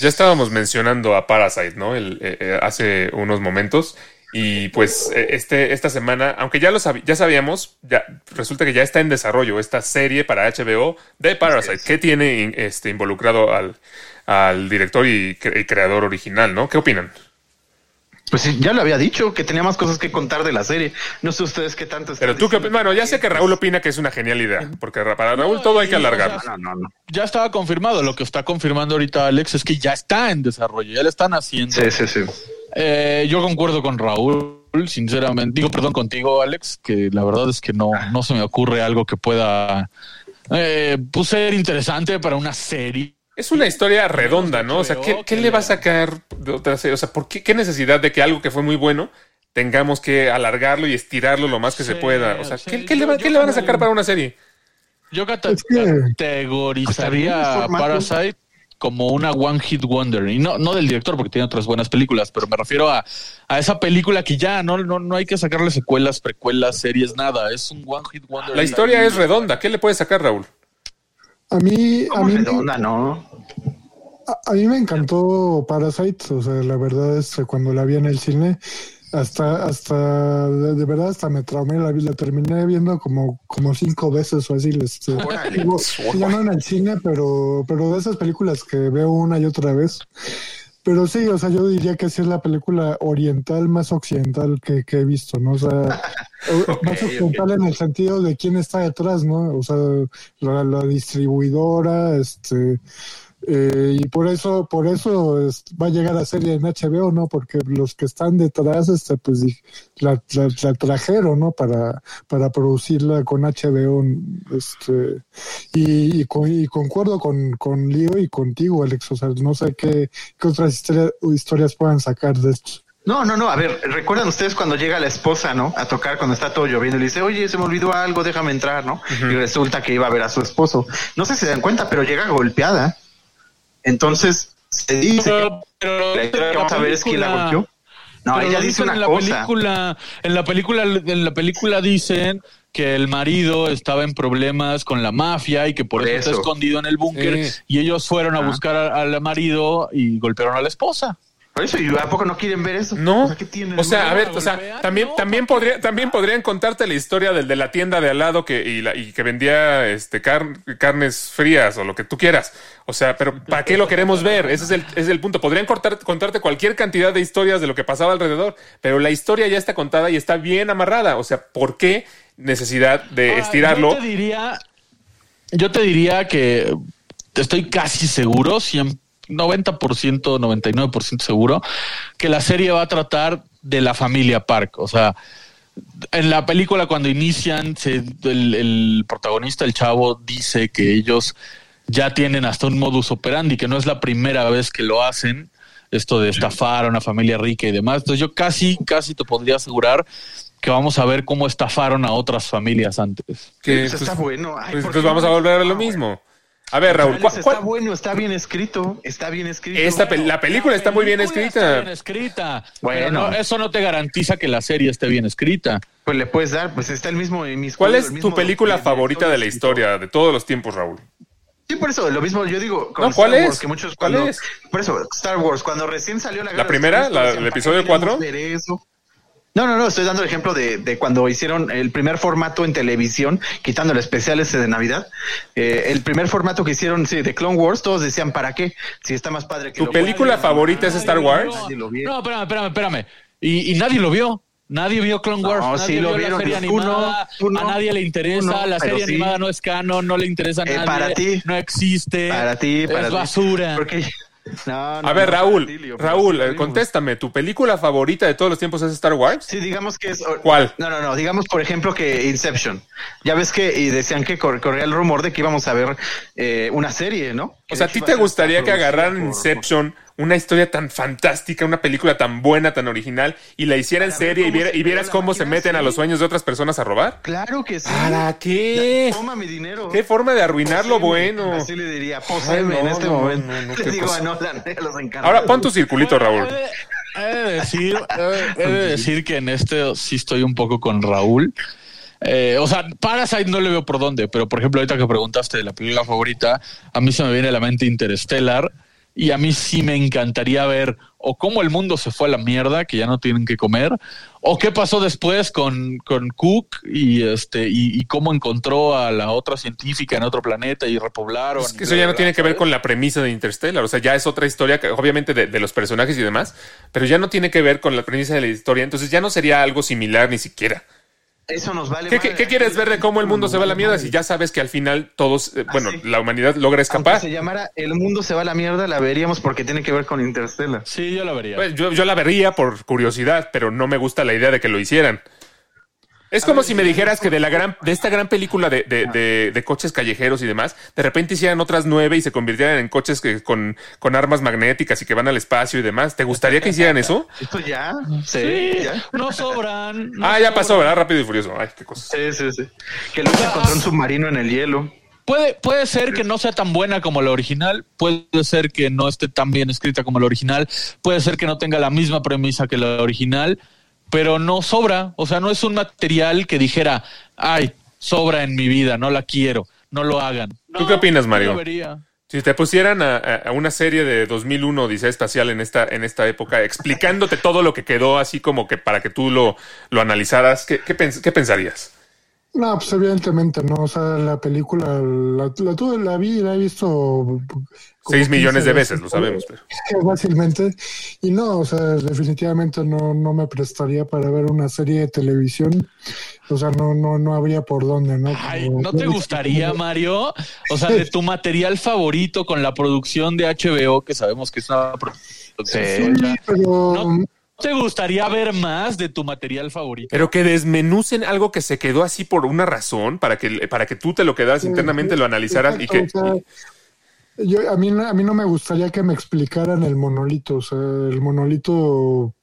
Ya estábamos mencionando a Parasite, ¿no? El, eh, eh, hace unos momentos. Y pues eh, este, esta semana, aunque ya lo sabi- ya sabíamos, ya resulta que ya está en desarrollo esta serie para HBO de Parasite, que tiene in- este, involucrado al, al director y, cre- y creador original, ¿no? ¿Qué opinan? Pues sí, ya lo había dicho, que tenía más cosas que contar de la serie. No sé ustedes qué tanto están Pero tú, opinas? bueno, ya sé que Raúl opina que es una genial idea, porque ra- para Raúl todo hay que y, o sea, alargarlo. No, no, no. ya estaba confirmado. Lo que está confirmando ahorita Alex es que ya está en desarrollo, ya le están haciendo. Sí, sí, sí. Eh, yo concuerdo con Raúl, sinceramente. Digo, perdón contigo, Alex, que la verdad es que no, no se me ocurre algo que pueda eh, pues, ser interesante para una serie. Es una historia redonda, ¿no? O sea, ¿qué, le va a sacar de otra serie? O sea, ¿por qué, qué necesidad de que algo que fue muy bueno tengamos que alargarlo y estirarlo lo más que se pueda? O sea, sí, ¿qué, qué le, yo- va- yo qué le van a sacar para una serie? Yo categorizaría. Parasite como una One Hit Wonder. Y no, no del director, porque tiene otras buenas películas, pero me refiero a, a esa película que ya no, no, no hay que sacarle secuelas, precuelas, series, nada. Es un One Hit Wonder. La historia es redonda. ¿Qué le puede sacar, Raúl? A mí, a ¿Cómo mí, redonda, no? a, a mí me encantó Parasite, o sea, la verdad es que cuando la vi en el cine, hasta, hasta, de, verdad, hasta me traumé, la, vi- la terminé viendo como, como cinco veces o así. Este, Órale. digo, ya no en el cine, pero, pero de esas películas que veo una y otra vez. Pero sí, o sea, yo diría que sí es la película oriental más occidental que, que he visto, ¿no? O sea, o- más occidental en el sentido de quién está detrás, ¿no? O sea, la, la distribuidora, este, eh, y por eso, por eso es- va a llegar a serie en HBO, ¿no? Porque los que están detrás, este, pues la, la- la trajeron, ¿no? Para, para producirla con HBO, este, y, y, con- y concuerdo con, con Leo y contigo, Alex. O sea, no sé qué, qué otras historia- historias puedan sacar de esto. No, no, no. A ver, ¿recuerdan ustedes cuando llega la esposa, no? A tocar cuando está todo lloviendo y le dice, oye, se me olvidó algo, déjame entrar, ¿no? Y resulta que iba a ver a su esposo. No sé si se dan cuenta, pero llega golpeada. Entonces, se dice Pero- la historia que vamos a ver es quién la película- golpeó. No, pero ella dice una en la cosa. película, en la película, en la película dicen que el marido estaba en problemas con la mafia y que por, Por eso, está escondido en el búnker Sí. y ellos fueron a Ah. buscar a- al marido y golpearon a la esposa. Por eso, ¿y a poco no quieren ver eso? No, O sea, ¿qué tiene de o sea, a ver, o sea, también, No, también ¿para podría, también podrían contarte la historia del de la tienda de al lado que y, la- y que vendía este car- carnes frías o lo que tú quieras. O sea, pero ¿para qué lo queremos ver? Ese es el, ese es el punto. Podrían cortar- contarte cualquier cantidad de historias de lo que pasaba alrededor, pero la historia ya está contada y está bien amarrada. O sea, ¿por qué necesidad de estirarlo? Yo te diría, yo te diría que estoy casi seguro, 100, 90%, 99% seguro, que la serie va a tratar de la familia Park. O sea, en la película cuando inician, se- el, el protagonista, el chavo, dice que ellos ya tienen hasta un modus operandi, que no es la primera vez que lo hacen, esto de estafar a una familia rica y demás. Entonces yo casi, casi te podría asegurar que vamos a ver cómo estafaron a otras familias antes. Que, Pues está bueno. Ay, pues ¿por entonces qué vamos a volver a lo No, mismo. A ver, Raúl, ¿cuál- está cuál- bueno, está bien escrito, está bien escrito. esta la película está muy bien película escrita. Está bien escrita. Bueno. No, eso no te garantiza que la serie esté bien escrita. Pues le puedes dar, pues está el mismo en mis ¿Cuál el es mismo tu película favorita de la historia de todos los tiempos, Raúl? Sí, por eso, lo mismo yo digo. con No, ¿cuál Star es? Wars, que muchos ¿Cuál cuando- es? Por eso, Star Wars, cuando recién salió la ¿La primera? las Clones, ¿La- todos el episodio "¿Para qué queremos cuatro? ver eso?". No, no, no, estoy dando el ejemplo de, de cuando hicieron el primer formato en televisión, quitando el especial ese de Navidad. Eh, el primer formato que hicieron, sí, de Clone Wars, todos decían, ¿para qué? Si está más padre que ¿Tu lo película cual- favorita es Star Wars? No, espérame, espérame, espérame. Y, y nadie lo vio. Nadie vio Clone No, Wars. nadie sí lo vio vieron. La serie Tú no, animada. tú no, a nadie le interesa. no, la serie sí. animada no es canon, no le interesa a Eh, nadie. para ti. No existe. Para ti, para es ti. basura. Porque- No, no, A ver, Raúl, pero Raúl, contéstame, ¿tu película favorita de todos los tiempos es Star Wars? Sí, digamos que es. ¿Cuál? No, no, no. Digamos, por ejemplo, que Inception. Ya ves que y decían que cor- corría el rumor de que íbamos a ver eh, una serie, ¿no? O sea, ¿a ti te gustaría que agarraran por- Inception, una historia tan fantástica, una película tan buena, tan original, y la hicieran serie y, cómo viera- se y creó vieras cómo se meten a los sueños de otras personas a robar? Claro que sí. ¿Para qué? Toma mi dinero. ¿Qué forma de arruinar lo bueno? Así le diría, no, en este no, momento. no, no, Le qué digo cosa. a Nolan, a los encargados. Ahora pon tu circulito, Raúl. He de, decir, he de- he de decir que en este sí estoy un poco con Raúl. Eh, o sea, Parasite no le veo por dónde, pero por ejemplo, ahorita que preguntaste de la película favorita, a mí se me viene a la mente Interstellar y a mí sí me encantaría ver o cómo el mundo se fue a la mierda, que ya no tienen que comer, o qué pasó después con, con Cook y este y, y cómo encontró a la otra científica en otro planeta y repoblaron. Es que eso ya no tiene que ver con la premisa de Interstellar, o sea, ya es otra historia, que, obviamente de, de los personajes y demás, pero ya no tiene que ver con la premisa de la historia, entonces ya no sería algo similar ni siquiera. Eso nos vale. ¿Qué, qué- madre. qué quieres ver de cómo el mundo se va a la mierda si ya sabes que al final todos, eh, bueno, sí. la humanidad logra Aunque escapar? se llamara El mundo se va a la mierda, la veríamos porque tiene que ver con Interstellar. Sí, yo la vería. Pues, yo, yo la vería por curiosidad, pero no me gusta la idea de que lo hicieran. Es como si me dijeras que de la gran, de esta gran película de, de, de- de coches callejeros y demás, de repente hicieran otras nueve y se convirtieran en coches que, con, con armas magnéticas y que van al espacio y demás. ¿Te gustaría que hicieran eso? Esto ya. Sí, Sí, ya. no sobran. no Ah, ya pasó. ¿verdad? Rápido y furioso. Ay, qué cosa. Sí, sí, sí. Que luego encontró un submarino en el hielo. Puede, puede ser que no sea tan buena como la original, puede ser que no esté tan bien escrita como la original, puede ser que no tenga la misma premisa que la original, pero no sobra. O sea, no es un material que dijera, ay, sobra en mi vida, no la quiero, no lo hagan. ¿Tú qué opinas, Mario? Si te pusieran a, a- a una serie de 2001 Odisea Espacial en esta, en esta época, explicándote todo lo que quedó, así como que para que tú lo, lo analizaras, ¿qué, qué, pens- qué pensarías? No, pues evidentemente no. O sea, la película la, la tuve, la vi, la he visto. Seis millones 15 de veces, lo sabemos. Pero. Fácilmente. Y no, o sea, definitivamente no, no me prestaría para ver una serie de televisión. O sea, no, no, no habría por dónde, ¿no? Ay, ¿no te gustaría, Mario? O sea, de tu material favorito con la producción de HBO, que sabemos que es una producción. Sí, pero. ¿No te gustaría ver más de tu material favorito? Pero que desmenucen algo que se quedó así por una razón, para que, para que tú te lo quedaras internamente, lo analizaras y que. Exacto, o sea, yo, a, mí, no- a mí no me gustaría que me explicaran el monolito. O sea, el monolito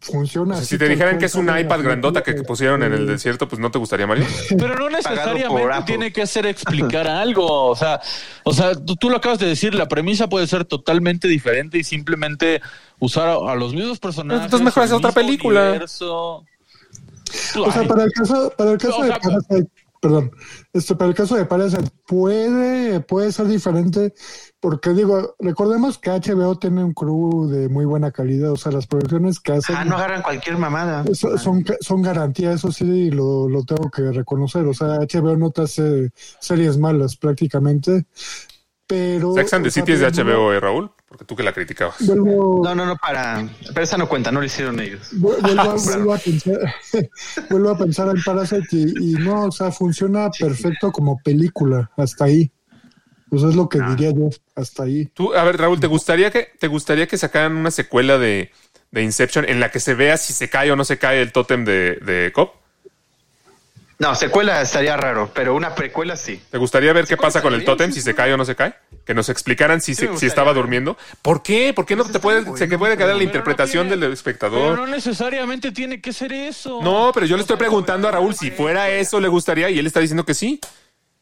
funciona. o sea, así si te dijeran que es un iPad grandota que pusieron en el desierto, pues no te gustaría, Mario. Pero no necesariamente tiene que ser explicar algo. O sea, o sea, tú, tú lo acabas de decir, la premisa puede ser totalmente diferente y simplemente usar a, a los mismos personajes. Entonces mejor hacer otra película. universo. O sea, para el caso, para el caso O de Parasite, perdón, este, para el caso de Parasite puede, puede ser diferente, porque digo, recordemos que HBO tiene un crew de muy buena calidad, o sea, las producciones que hacen Ah, no agarran cualquier mamada. son, son, son garantía, eso sí lo, lo tengo que reconocer, o sea, HBO no te hace series malas prácticamente, pero... Sex and the City es de HBO, ¿eh, Raúl? Porque tú que la criticabas. Vuelvo, No, no, no, para. Pero esa no cuenta, no lo hicieron ellos. Vu- Vuelvo, a- vuelvo a pensar, vuelvo a pensar en Parasite y, y no, o sea, funciona perfecto como película, hasta ahí. Pues es lo que diría yo, hasta ahí. Tú, a ver, Raúl, ¿te gustaría que, te gustaría que sacaran una secuela de, de Inception en la que se vea si se cae o no se cae el tótem de, de Cobb? No, secuela estaría raro, pero una precuela sí. ¿Te gustaría ver qué pasa con el tótem, si se cae o no se cae? Que nos explicaran si, Sí, se- si estaba durmiendo. ¿Por qué? ¿Por qué no te puede, se que puede quedar la Pero no interpretación tiene- del Pero espectador? no necesariamente tiene que ser eso. No, pero yo le estoy preguntando a Raúl si fuera eso le gustaría y él está diciendo que sí.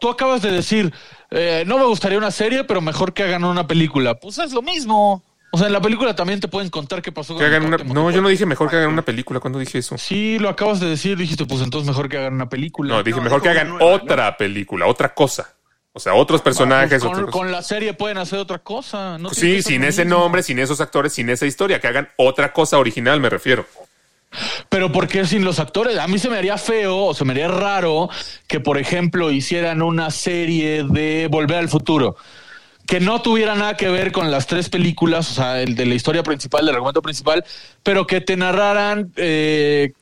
Tú acabas de decir, eh, no me gustaría una serie, pero mejor que hagan una película. Pues es lo mismo. O sea, en la película también te pueden contar qué pasó. Que hagan una, no, yo no dije mejor que hagan una película. ¿Cuándo dije eso? Sí, lo acabas de decir. Dijiste, pues entonces mejor que hagan una película. No, dije No, mejor que hagan nueva, otra película, otra cosa. O sea, otros Pues personajes. con, cosa. con la serie pueden hacer otra cosa. No Sí, sin ese mismo. nombre, sin esos actores, sin esa historia, que hagan otra cosa original, me refiero. Pero ¿por qué sin los actores? A mí se me haría feo o se me haría raro que, por ejemplo, hicieran una serie de Volver al Futuro que no tuviera nada que ver con las tres películas, o sea, el de la historia principal, del argumento principal, pero que te narraran eh,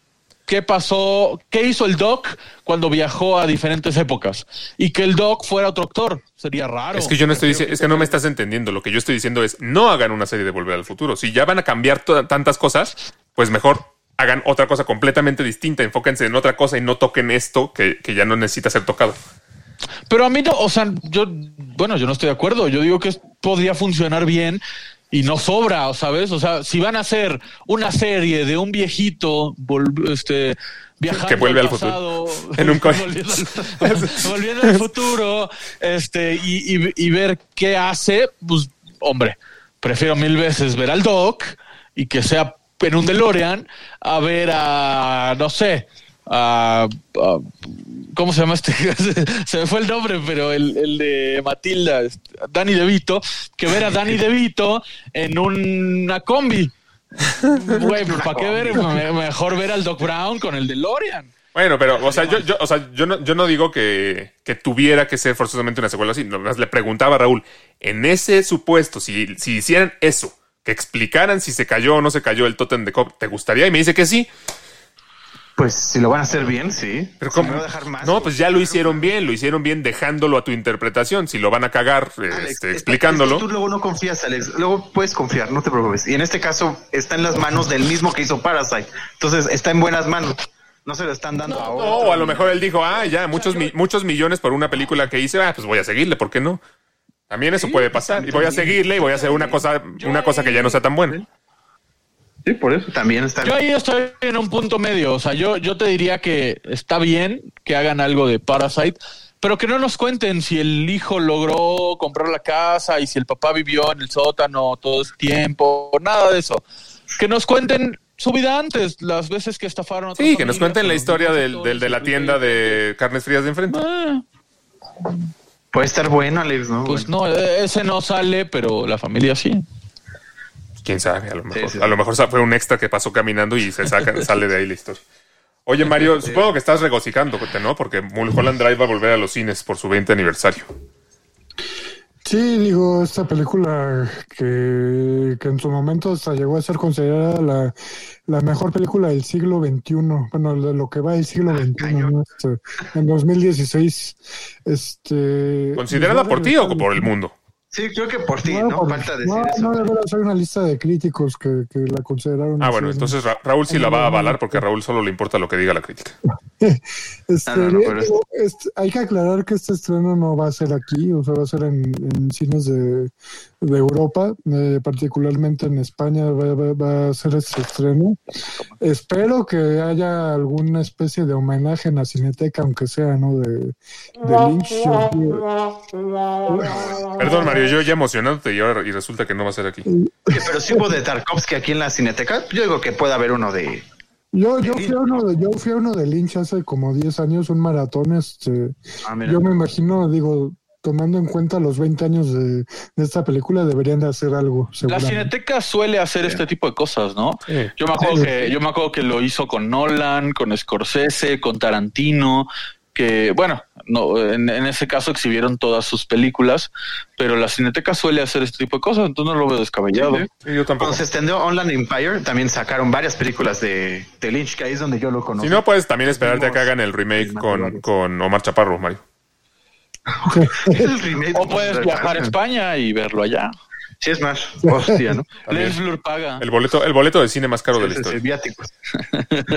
qué pasó, qué hizo el Doc cuando viajó a diferentes épocas y que el Doc fuera otro actor. Sería raro. Es que yo no estoy diciendo, es que no me estás entendiendo. Lo que yo estoy diciendo es no hagan una serie de Volver al Futuro. Si ya van a cambiar tantas cosas, pues mejor hagan otra cosa completamente distinta. Enfóquense en otra cosa y no toquen esto que, que ya no necesita ser tocado. Pero a mí no, o sea, yo, bueno, yo no estoy de acuerdo. Yo digo que podría funcionar bien y no sobra, ¿sabes? O sea, si van a hacer una serie de un viejito, este, viajando Que vuelve al pasado, En un coche. volviendo, al, volviendo al futuro, este, y, y- y ver qué hace, pues, hombre, prefiero mil veces ver al Doc y que sea en un DeLorean a ver a, no sé, a, a- ¿cómo se llama este? se me fue el nombre, pero el, el de Matilda, Danny DeVito, que ver a Danny DeVito en una combi. Güey, ¿para qué ver? Me- Mejor ver al Doc Brown con el DeLorean. Bueno, pero, o sea, yo, yo, o sea, yo no, yo no digo que, que tuviera que ser forzosamente una secuela así. Nomás le preguntaba a Raúl, en ese supuesto, si, si hicieran eso, que explicaran si se cayó o no se cayó el tótem de Cobb, ¿te gustaría? Y me dice que sí. Pues si lo van a hacer bien, sí. Pero Si ¿cómo? a dejar más, no, pues ya lo hicieron bien, lo hicieron bien dejándolo a tu interpretación. Si lo van a cagar Alex, este, explicándolo. es que tú luego no confías, Alex. Luego puedes confiar, no te preocupes. Y en este caso está en las manos del mismo que hizo Parasite. Entonces está en buenas manos. No se lo están dando a No, otro. o a lo mejor él dijo, ah, ya, muchos, mi- muchos millones por una película que hice, ah, pues voy a seguirle, ¿por qué no? También eso puede pasar. Y voy a seguirle y voy a hacer una cosa, una cosa que ya no sea tan buena. Sí, por eso también está Yo ahí estoy en un punto medio. O sea, yo, yo te diría que está bien que hagan algo de Parasite, pero que no nos cuenten si el hijo logró comprar la casa y si el papá vivió en el sótano todo ese tiempo, nada de eso. Que nos cuenten su vida antes, las veces que estafaron a Sí, que nos cuenten la historia del, del de la el- tienda de carnes frías de enfrente. Ah, Puede estar bueno, Alex, ¿no? Pues Bueno. no, eh, ese no sale, pero la familia sí. Quién sabe, a lo mejor, sí, a lo mejor fue un extra que pasó caminando y se saca, sale de ahí la historia. Oye, Mario, supongo que estás regocijándote, ¿no? Porque Mulholland Drive va a volver a los cines por su 20 aniversario. Sí, digo, esta película que, que en su momento hasta llegó a ser considerada la, la mejor película del siglo XXI, bueno, de lo que va del siglo XXI, ¿no? Este, en 2016. Este, ¿Considerada por ti o por el mundo? Sí, creo que por ti, No, ¿no? por- Falta decir no, eso. no, de veras hay una lista de críticos que, que la consideraron. Ah, así, bueno, ¿no? entonces Ra- Raúl sí la va a avalar porque a Raúl solo le importa lo que diga la crítica. Este, Ah, no, no, pero digo, este, hay que aclarar que este estreno no va a ser aquí, o sea, va a ser en, en cines de, de Europa, eh, particularmente en España va, va- va a ser este estreno. Espero que haya alguna especie de homenaje en la cineteca, aunque sea, ¿no? De, de Lynch. Perdón, Mario, yo ya emocionándote y ahora y resulta que no va a ser aquí. Pero si hubo de Tarkovsky aquí en la Cineteca, yo digo que puede haber uno de... Yo, yo, fui a uno de, yo fui a uno de Lynch hace como 10 años, un maratón. Este, Ah, yo me imagino, digo, tomando en cuenta los 20 años de, de esta película, deberían de hacer algo. La. Cineteca suele hacer este tipo de cosas, ¿no? Sí. Yo me acuerdo Sí. que yo me acuerdo que lo hizo con Nolan, con Scorsese, con Tarantino, que bueno, no en, en ese caso exhibieron todas sus películas, pero la Cineteca suele hacer este tipo de cosas, entonces no lo veo descabellado. Sí, Sí, yo tampoco. Cuando se extendió Online Empire, también sacaron varias películas de, de Lynch, que ahí es donde yo lo conocí. Si no, puedes también esperarte a que hagan el remake con, con Omar Chaparro, Mario. el remake. O puedes viajar a España y verlo allá. Sí, es más. Hostia, ¿no? También. Paga. El boleto, el boleto de cine más caro de la historia. viáticos.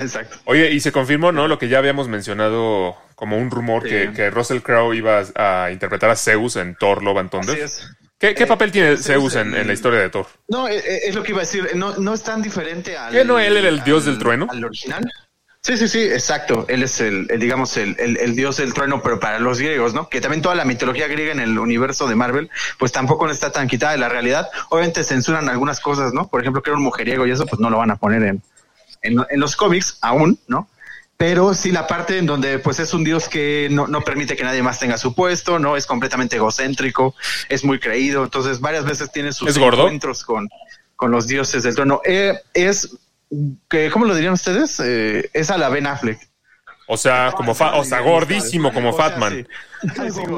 Exacto. Oye, y se confirmó, ¿no? Lo que ya habíamos mencionado como un rumor Sí. que, que Russell Crowe iba a interpretar a Zeus en Thor Love and Así Thunder. es. ¿Qué, qué Eh, papel tiene Zeus Zeus en, en- la historia de Thor? No, eh, eh, es lo que iba a decir. No, no es tan diferente al. ¿Qué no él era el dios al- del trueno? Al original. Sí, sí, sí, exacto. Él es el, el, digamos, el, el, el dios del trueno, pero para los griegos, ¿no? Que también toda la mitología griega en el universo de Marvel, pues tampoco está tan quitada de la realidad. Obviamente censuran algunas cosas, ¿no? Por ejemplo, que era un mujeriego y eso, pues no lo van a poner en, en, en los cómics aún, ¿no? Pero sí la parte en donde pues es un dios que no, no permite que nadie más tenga su puesto, ¿no? Es completamente egocéntrico, es muy creído, entonces varias veces tiene sus encuentros con, con los dioses del trono. Eh, es, que, ¿cómo lo dirían ustedes? Eh, es a la Ben Affleck. O sea, como fa- o sea, gordísimo como Fatman.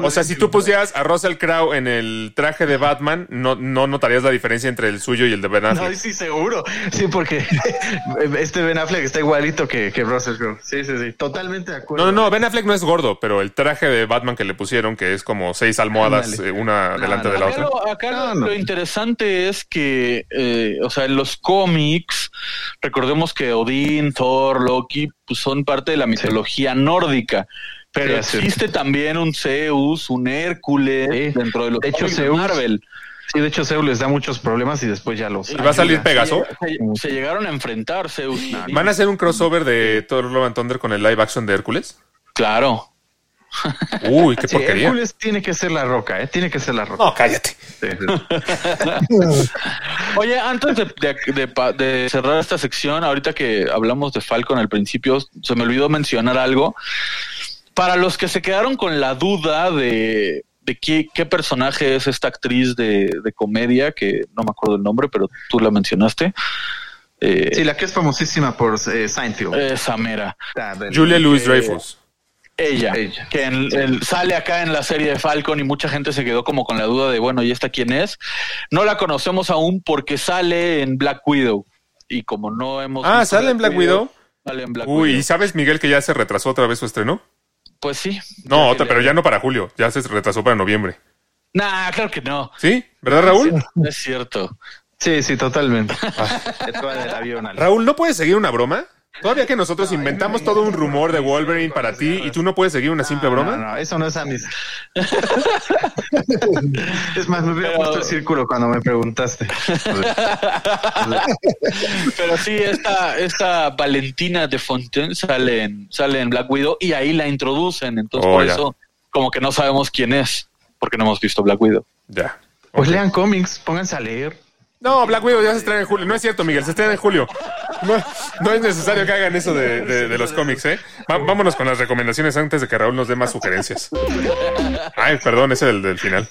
O sea, si tú pusieras a Russell Crowe en el traje de Batman, no, no notarías la diferencia entre el suyo y el de Ben No, Affleck. sí, seguro. Sí, porque este Ben Affleck está igualito que, que Russell Crowe. Sí, sí, sí. Totalmente de acuerdo. No, no, no, Ben Affleck no es gordo, pero el traje de Batman que le pusieron, que es como seis almohadas, eh, una No, delante no, de la Acá, otra. lo, acá No, lo- no. lo interesante es que, eh, o sea, en los cómics, recordemos que Odín, Thor, Loki, pues son parte de la mitología nórdica. Pero Sí, existe también un Zeus, un Hércules Sí. dentro de los De hecho, cómics de Zeus- Marvel. Sí, de hecho, Zeus les da muchos problemas y después ya los. ¿Y va a salir. Pegaso? Se, se llegaron a enfrentar Zeus. ¿Van a hacer un crossover de Thor Love and Thunder con el live action de Hércules? Claro. Uy, qué Sí, porquería. Hércules tiene que ser la roca, ¿eh? Tiene que ser la roca. No, cállate. Sí, sí. Oye, antes de, de- de pa- de cerrar esta sección, ahorita que hablamos de Falcon al principio, se me olvidó mencionar algo. Para los que se quedaron con la duda de, de qué, qué personaje es esta actriz de, de comedia, que no me acuerdo el nombre, pero tú la mencionaste. Eh, Sí, la que es famosísima por eh, Seinfeld. esa mera. Ah, Julia Louis Dreyfus. Ella, Ella. que en- en- sale acá en la serie de Falcon y mucha gente se quedó como con la duda de, bueno, ¿y esta quién es? No la conocemos aún porque sale en Black Widow. Y como no hemos... Ah, visto ¿sale en Black Widow? Sale en Black Uy, ¿y Widow. sabes, Miguel, que ya se retrasó otra vez su estreno? Pues sí. No, otra, pero ya no para julio, ya se retrasó para noviembre. Nah, claro que no. ¿Sí? ¿Verdad, Raúl? No es cierto. Sí, sí, totalmente. Raúl, ¿no puedes seguir una broma? Todavía que nosotros inventamos todo un rumor de Wolverine para ti y tú no puedes seguir una simple broma. No, no, eso no es a mis. es más, me hubiera Pero- puesto el círculo cuando me preguntaste. Pero sí, esta, esta Valentina de Fontaine sale en, sale en Black Widow y ahí la introducen. Entonces, Oh, por ya. eso, como que no sabemos quién es, porque no hemos visto Black Widow. Ya. Pues lean cómics, pónganse a leer. No, Black Widow ya se estrena en julio. No es cierto, Miguel, se estrena en julio. No, no es necesario que hagan eso de, de- de los cómics, ¿eh? Va- vámonos con las recomendaciones antes de que Raúl nos dé más sugerencias. Ay, perdón, ese es el del final.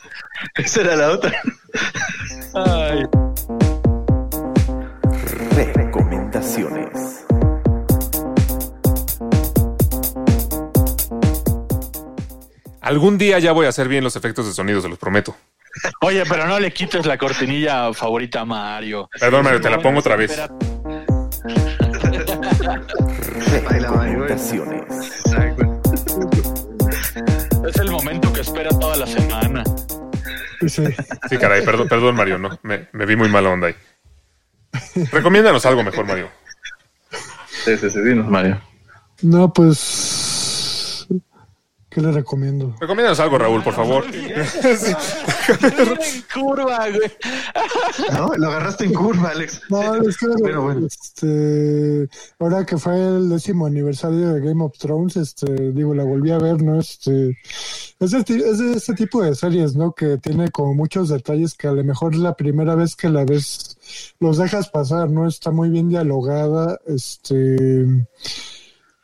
Esa era la otra. Ay. Recomendaciones. Algún día ya voy a hacer bien los efectos de sonido, se los prometo. Oye, pero no le quites la cortinilla favorita a Mario. Perdón, Mario, te la pongo otra vez. Es el momento que espera toda la semana. Sí. Sí, caray, perdón, perdón, Mario, no, me, me vi muy mala onda ahí. Recomiéndanos algo mejor, Mario. Sí, sí, sí, dinos, Mario. No, pues. ¿Qué le recomiendo? Recomiéndanos algo, Raúl, por favor. Sí. en curva, güey. No, lo agarraste en curva, Alex. No, es que Pero bueno. este, ahora que fue el décimo aniversario de Game of Thrones, este, digo, la volví a ver, ¿no? Este, es de, es ese tipo de series, ¿no? Que tiene como muchos detalles que a lo mejor la primera vez que la ves los dejas pasar, ¿no? Está muy bien dialogada, este,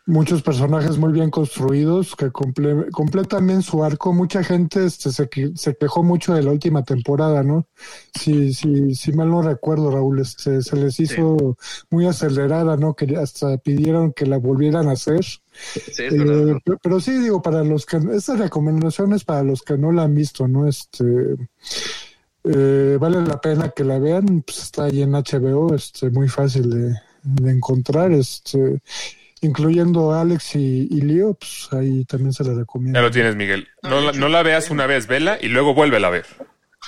muchos personajes muy bien construidos que comple- completan bien su arco. Mucha gente este, se, se quejó mucho de la última temporada, ¿no? Si, si, si mal no recuerdo, Raúl, este, se les hizo muy acelerada, ¿no? Que hasta pidieron que la volvieran a hacer. Sí, es Eh, pero, pero sí, digo, para los que, esta recomendación es para los que no la han visto, ¿no? Este, eh, vale la pena que la vean, pues está ahí en HBO, este, muy fácil de, de encontrar, este, incluyendo a Alex y, y Leo, pues ahí también se la recomiendo. Ya lo tienes, Miguel. No, la- no la veas una vez, vela y luego vuélvela a ver.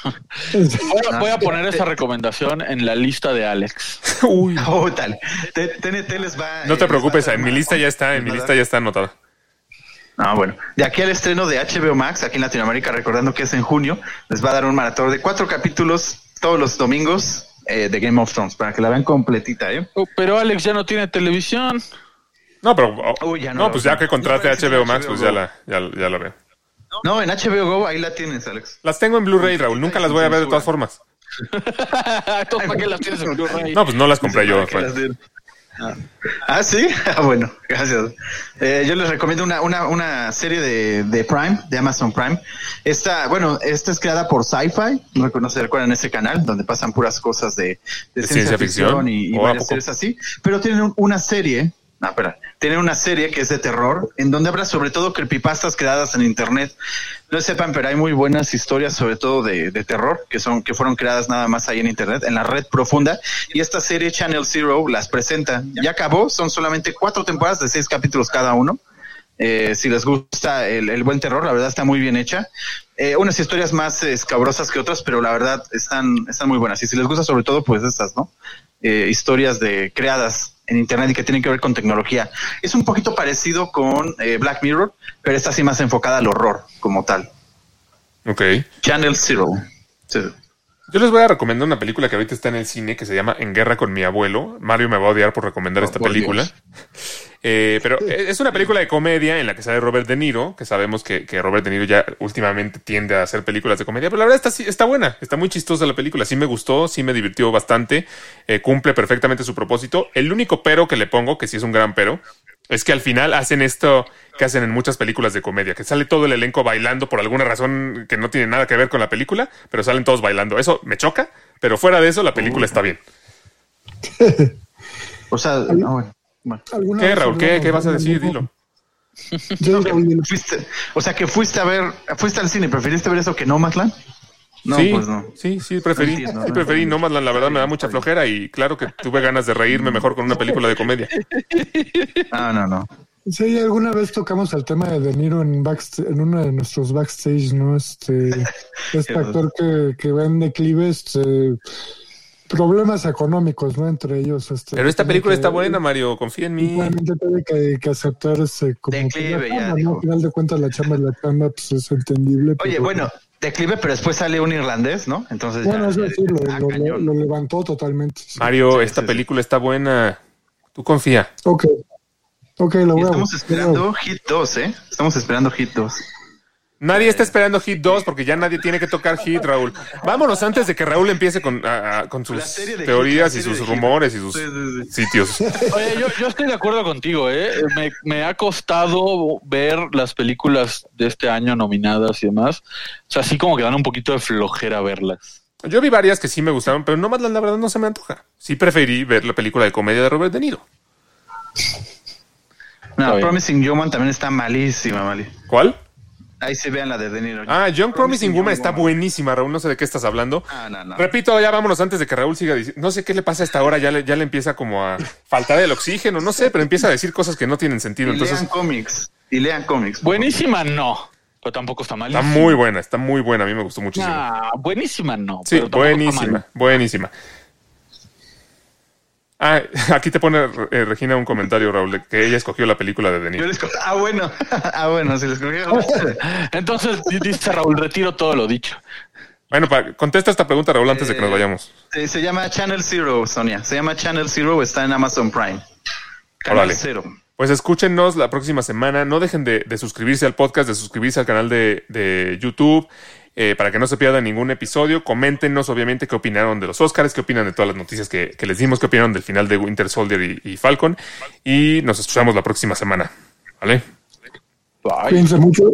Voy a, voy a poner esa recomendación en la lista de Alex. Uy. Oh, tal. T- TNT les va. No te eh, preocupes, en mi lista ya está, en mi lista ya está anotada. Ah, bueno. De aquí al estreno de HBO Max, aquí en Latinoamérica, recordando que es en junio, les va a dar un maratón de cuatro capítulos todos los domingos eh, de Game of Thrones para que la vean completita, ¿eh? Oh, pero Alex ya no tiene televisión. No, pero. oh, Uy, ya no, no. pues ya que contrate HBO Max, HBO pues ya la, ya, ya la veo. No, en HBO Go ahí la tienes, Alex. Las tengo en Blu-ray, Raúl. Nunca las voy a ver de todas formas. ¿para qué las tienes en Blu-ray? No, pues no las compré yo. Ah. Ah, sí. Ah, bueno, gracias. Eh, yo les recomiendo una, una, una serie de, de Prime, de Amazon Prime. Esta, bueno, esta es creada por Sci-Fi. No, no se recuerdan ese canal donde pasan puras cosas de, de ¿De ciencia, ciencia ficción, ficción? y, y ¿O a varias series así. Pero tienen un- una serie. No, espera. Tienen una serie que es de terror, en donde habla sobre todo creepypastas creadas en internet. No sepan, pero hay muy buenas historias, sobre todo de, de terror, que son, que fueron creadas nada más ahí en internet, en la red profunda. Y esta serie Channel Zero las presenta. Ya acabó, son solamente cuatro temporadas de seis capítulos cada uno. Eh, si les gusta el, buen terror, la verdad está muy bien hecha. Eh, unas historias más escabrosas que otras, pero la verdad están, están muy buenas. Y si les gusta sobre todo, pues estas, ¿no? Eh, historias de creadas en internet y que tienen que ver con tecnología. Es un poquito parecido con eh, Black Mirror, pero esta sí más enfocada al horror como tal. Ok. Channel Zero. Sí. Yo les voy a recomendar una película que ahorita está en el cine que se llama En Guerra con mi abuelo. Mario me va a odiar por recomendar Oh, esta por película. Dios. Eh, pero es una película de comedia en la que sale Robert De Niro, que sabemos que, que Robert De Niro ya últimamente tiende a hacer películas de comedia, pero la verdad está, está buena, está muy chistosa la película, sí me gustó, sí me divirtió bastante, eh, cumple perfectamente su propósito. El único pero que le pongo, que sí es un gran pero, es que al final hacen esto que hacen en muchas películas de comedia, que sale todo el elenco bailando por alguna razón que no tiene nada que ver con la película, pero salen todos bailando. Eso me choca, pero fuera de eso la película está bien. O sea, no, bueno. Bueno. ¿Alguna ¿Qué, Raúl? ¿Qué, qué vas a de decir? Dilo. Yo, Raúl, dilo. Fuiste, o sea que fuiste a ver, fuiste al cine, ¿preferiste ver eso que no? No, sí, pues no. sí, sí, preferí, No entiendo, sí, no preferí. Nomadland, la verdad me da mucha flojera y claro que tuve ganas de reírme mejor con una película de comedia. No, no, no. Sí, alguna vez tocamos el tema de De Niro en, en uno de nuestros backstage, ¿no? Este, este actor que, que va en declive, este, problemas económicos, ¿no? Entre ellos. Este, Pero esta película que- está buena, Mario, confía en mí. Realmente tiene que, que aceptar ese como que Declive, la ya ¿no? Al final de cuentas la chamba es la chamba, pues es entendible. Oye, pero- bueno, declive, pero después sale un irlandés, ¿no? Entonces Bueno, ya, eso sí, lo, lo- lo levantó totalmente. sí. Mario, Sí, esta sí, sí. película está buena. Tú confía. Ok. Ok, lo Y voy estamos esperando Hit 2, ¿eh? Estamos esperando Hit 2. Nadie está esperando Hit 2 porque ya nadie tiene que tocar Hit, Raúl. Vámonos antes de que Raúl empiece con, a- a- con sus teorías Hit, y sus rumores y sus Sí, sí, sí. sitios. Oye, yo, yo estoy de acuerdo contigo, ¿eh? Me, me ha costado ver las películas de este año nominadas y demás. O sea, así como que dan un poquito de flojera verlas. Yo vi varias que sí me gustaron, pero nomás la, la verdad no se me antoja. Sí preferí ver la película de comedia de Robert De Niro. No. Promising Young Man también está malísima, Mali. ¿Cuál? Ahí se vean la de De Niro. Ah, Young Promising Woman está Woman. buenísima, Raúl. No sé de qué estás hablando. Ah, no, no. Repito, ya vámonos antes de que Raúl siga diciendo. No sé qué le pasa a esta hora, ya le, ya le empieza como a faltar el oxígeno, no sé, pero empieza a decir cosas que no tienen sentido. Y Entonces, lean cómics. Y lean cómics. Buenísima no, pero tampoco está mal. está muy buena, está muy buena. A mí me gustó muchísimo. Ah, buenísima no. Sí, pero tampoco está buenísima, mal. buenísima. Ah, aquí te pone eh, Regina un comentario, Raúl, que ella escogió la película de De Yo Niro. les co- Ah, bueno. ah, bueno, si les escogí. Entonces, dice Raúl, retiro todo lo dicho. Bueno, pa- contesta esta pregunta, Raúl, antes de que nos Eh, vayamos. Se, se llama Channel Zero, Sonia. Se llama Channel Zero, está en Amazon Prime. Canal Órale. Cero. Pues escúchenos la próxima semana. No dejen de, de suscribirse al podcast, de suscribirse al canal de, de YouTube, eh, para que no se pierdan ningún episodio. Coméntenos, obviamente, qué opinaron de los Oscars, qué opinan de todas las noticias que, que les dimos, qué opinaron del final de Winter Soldier y, y Falcon. Y nos escuchamos la próxima semana. ¿Vale? Bye. Cuídense mucho.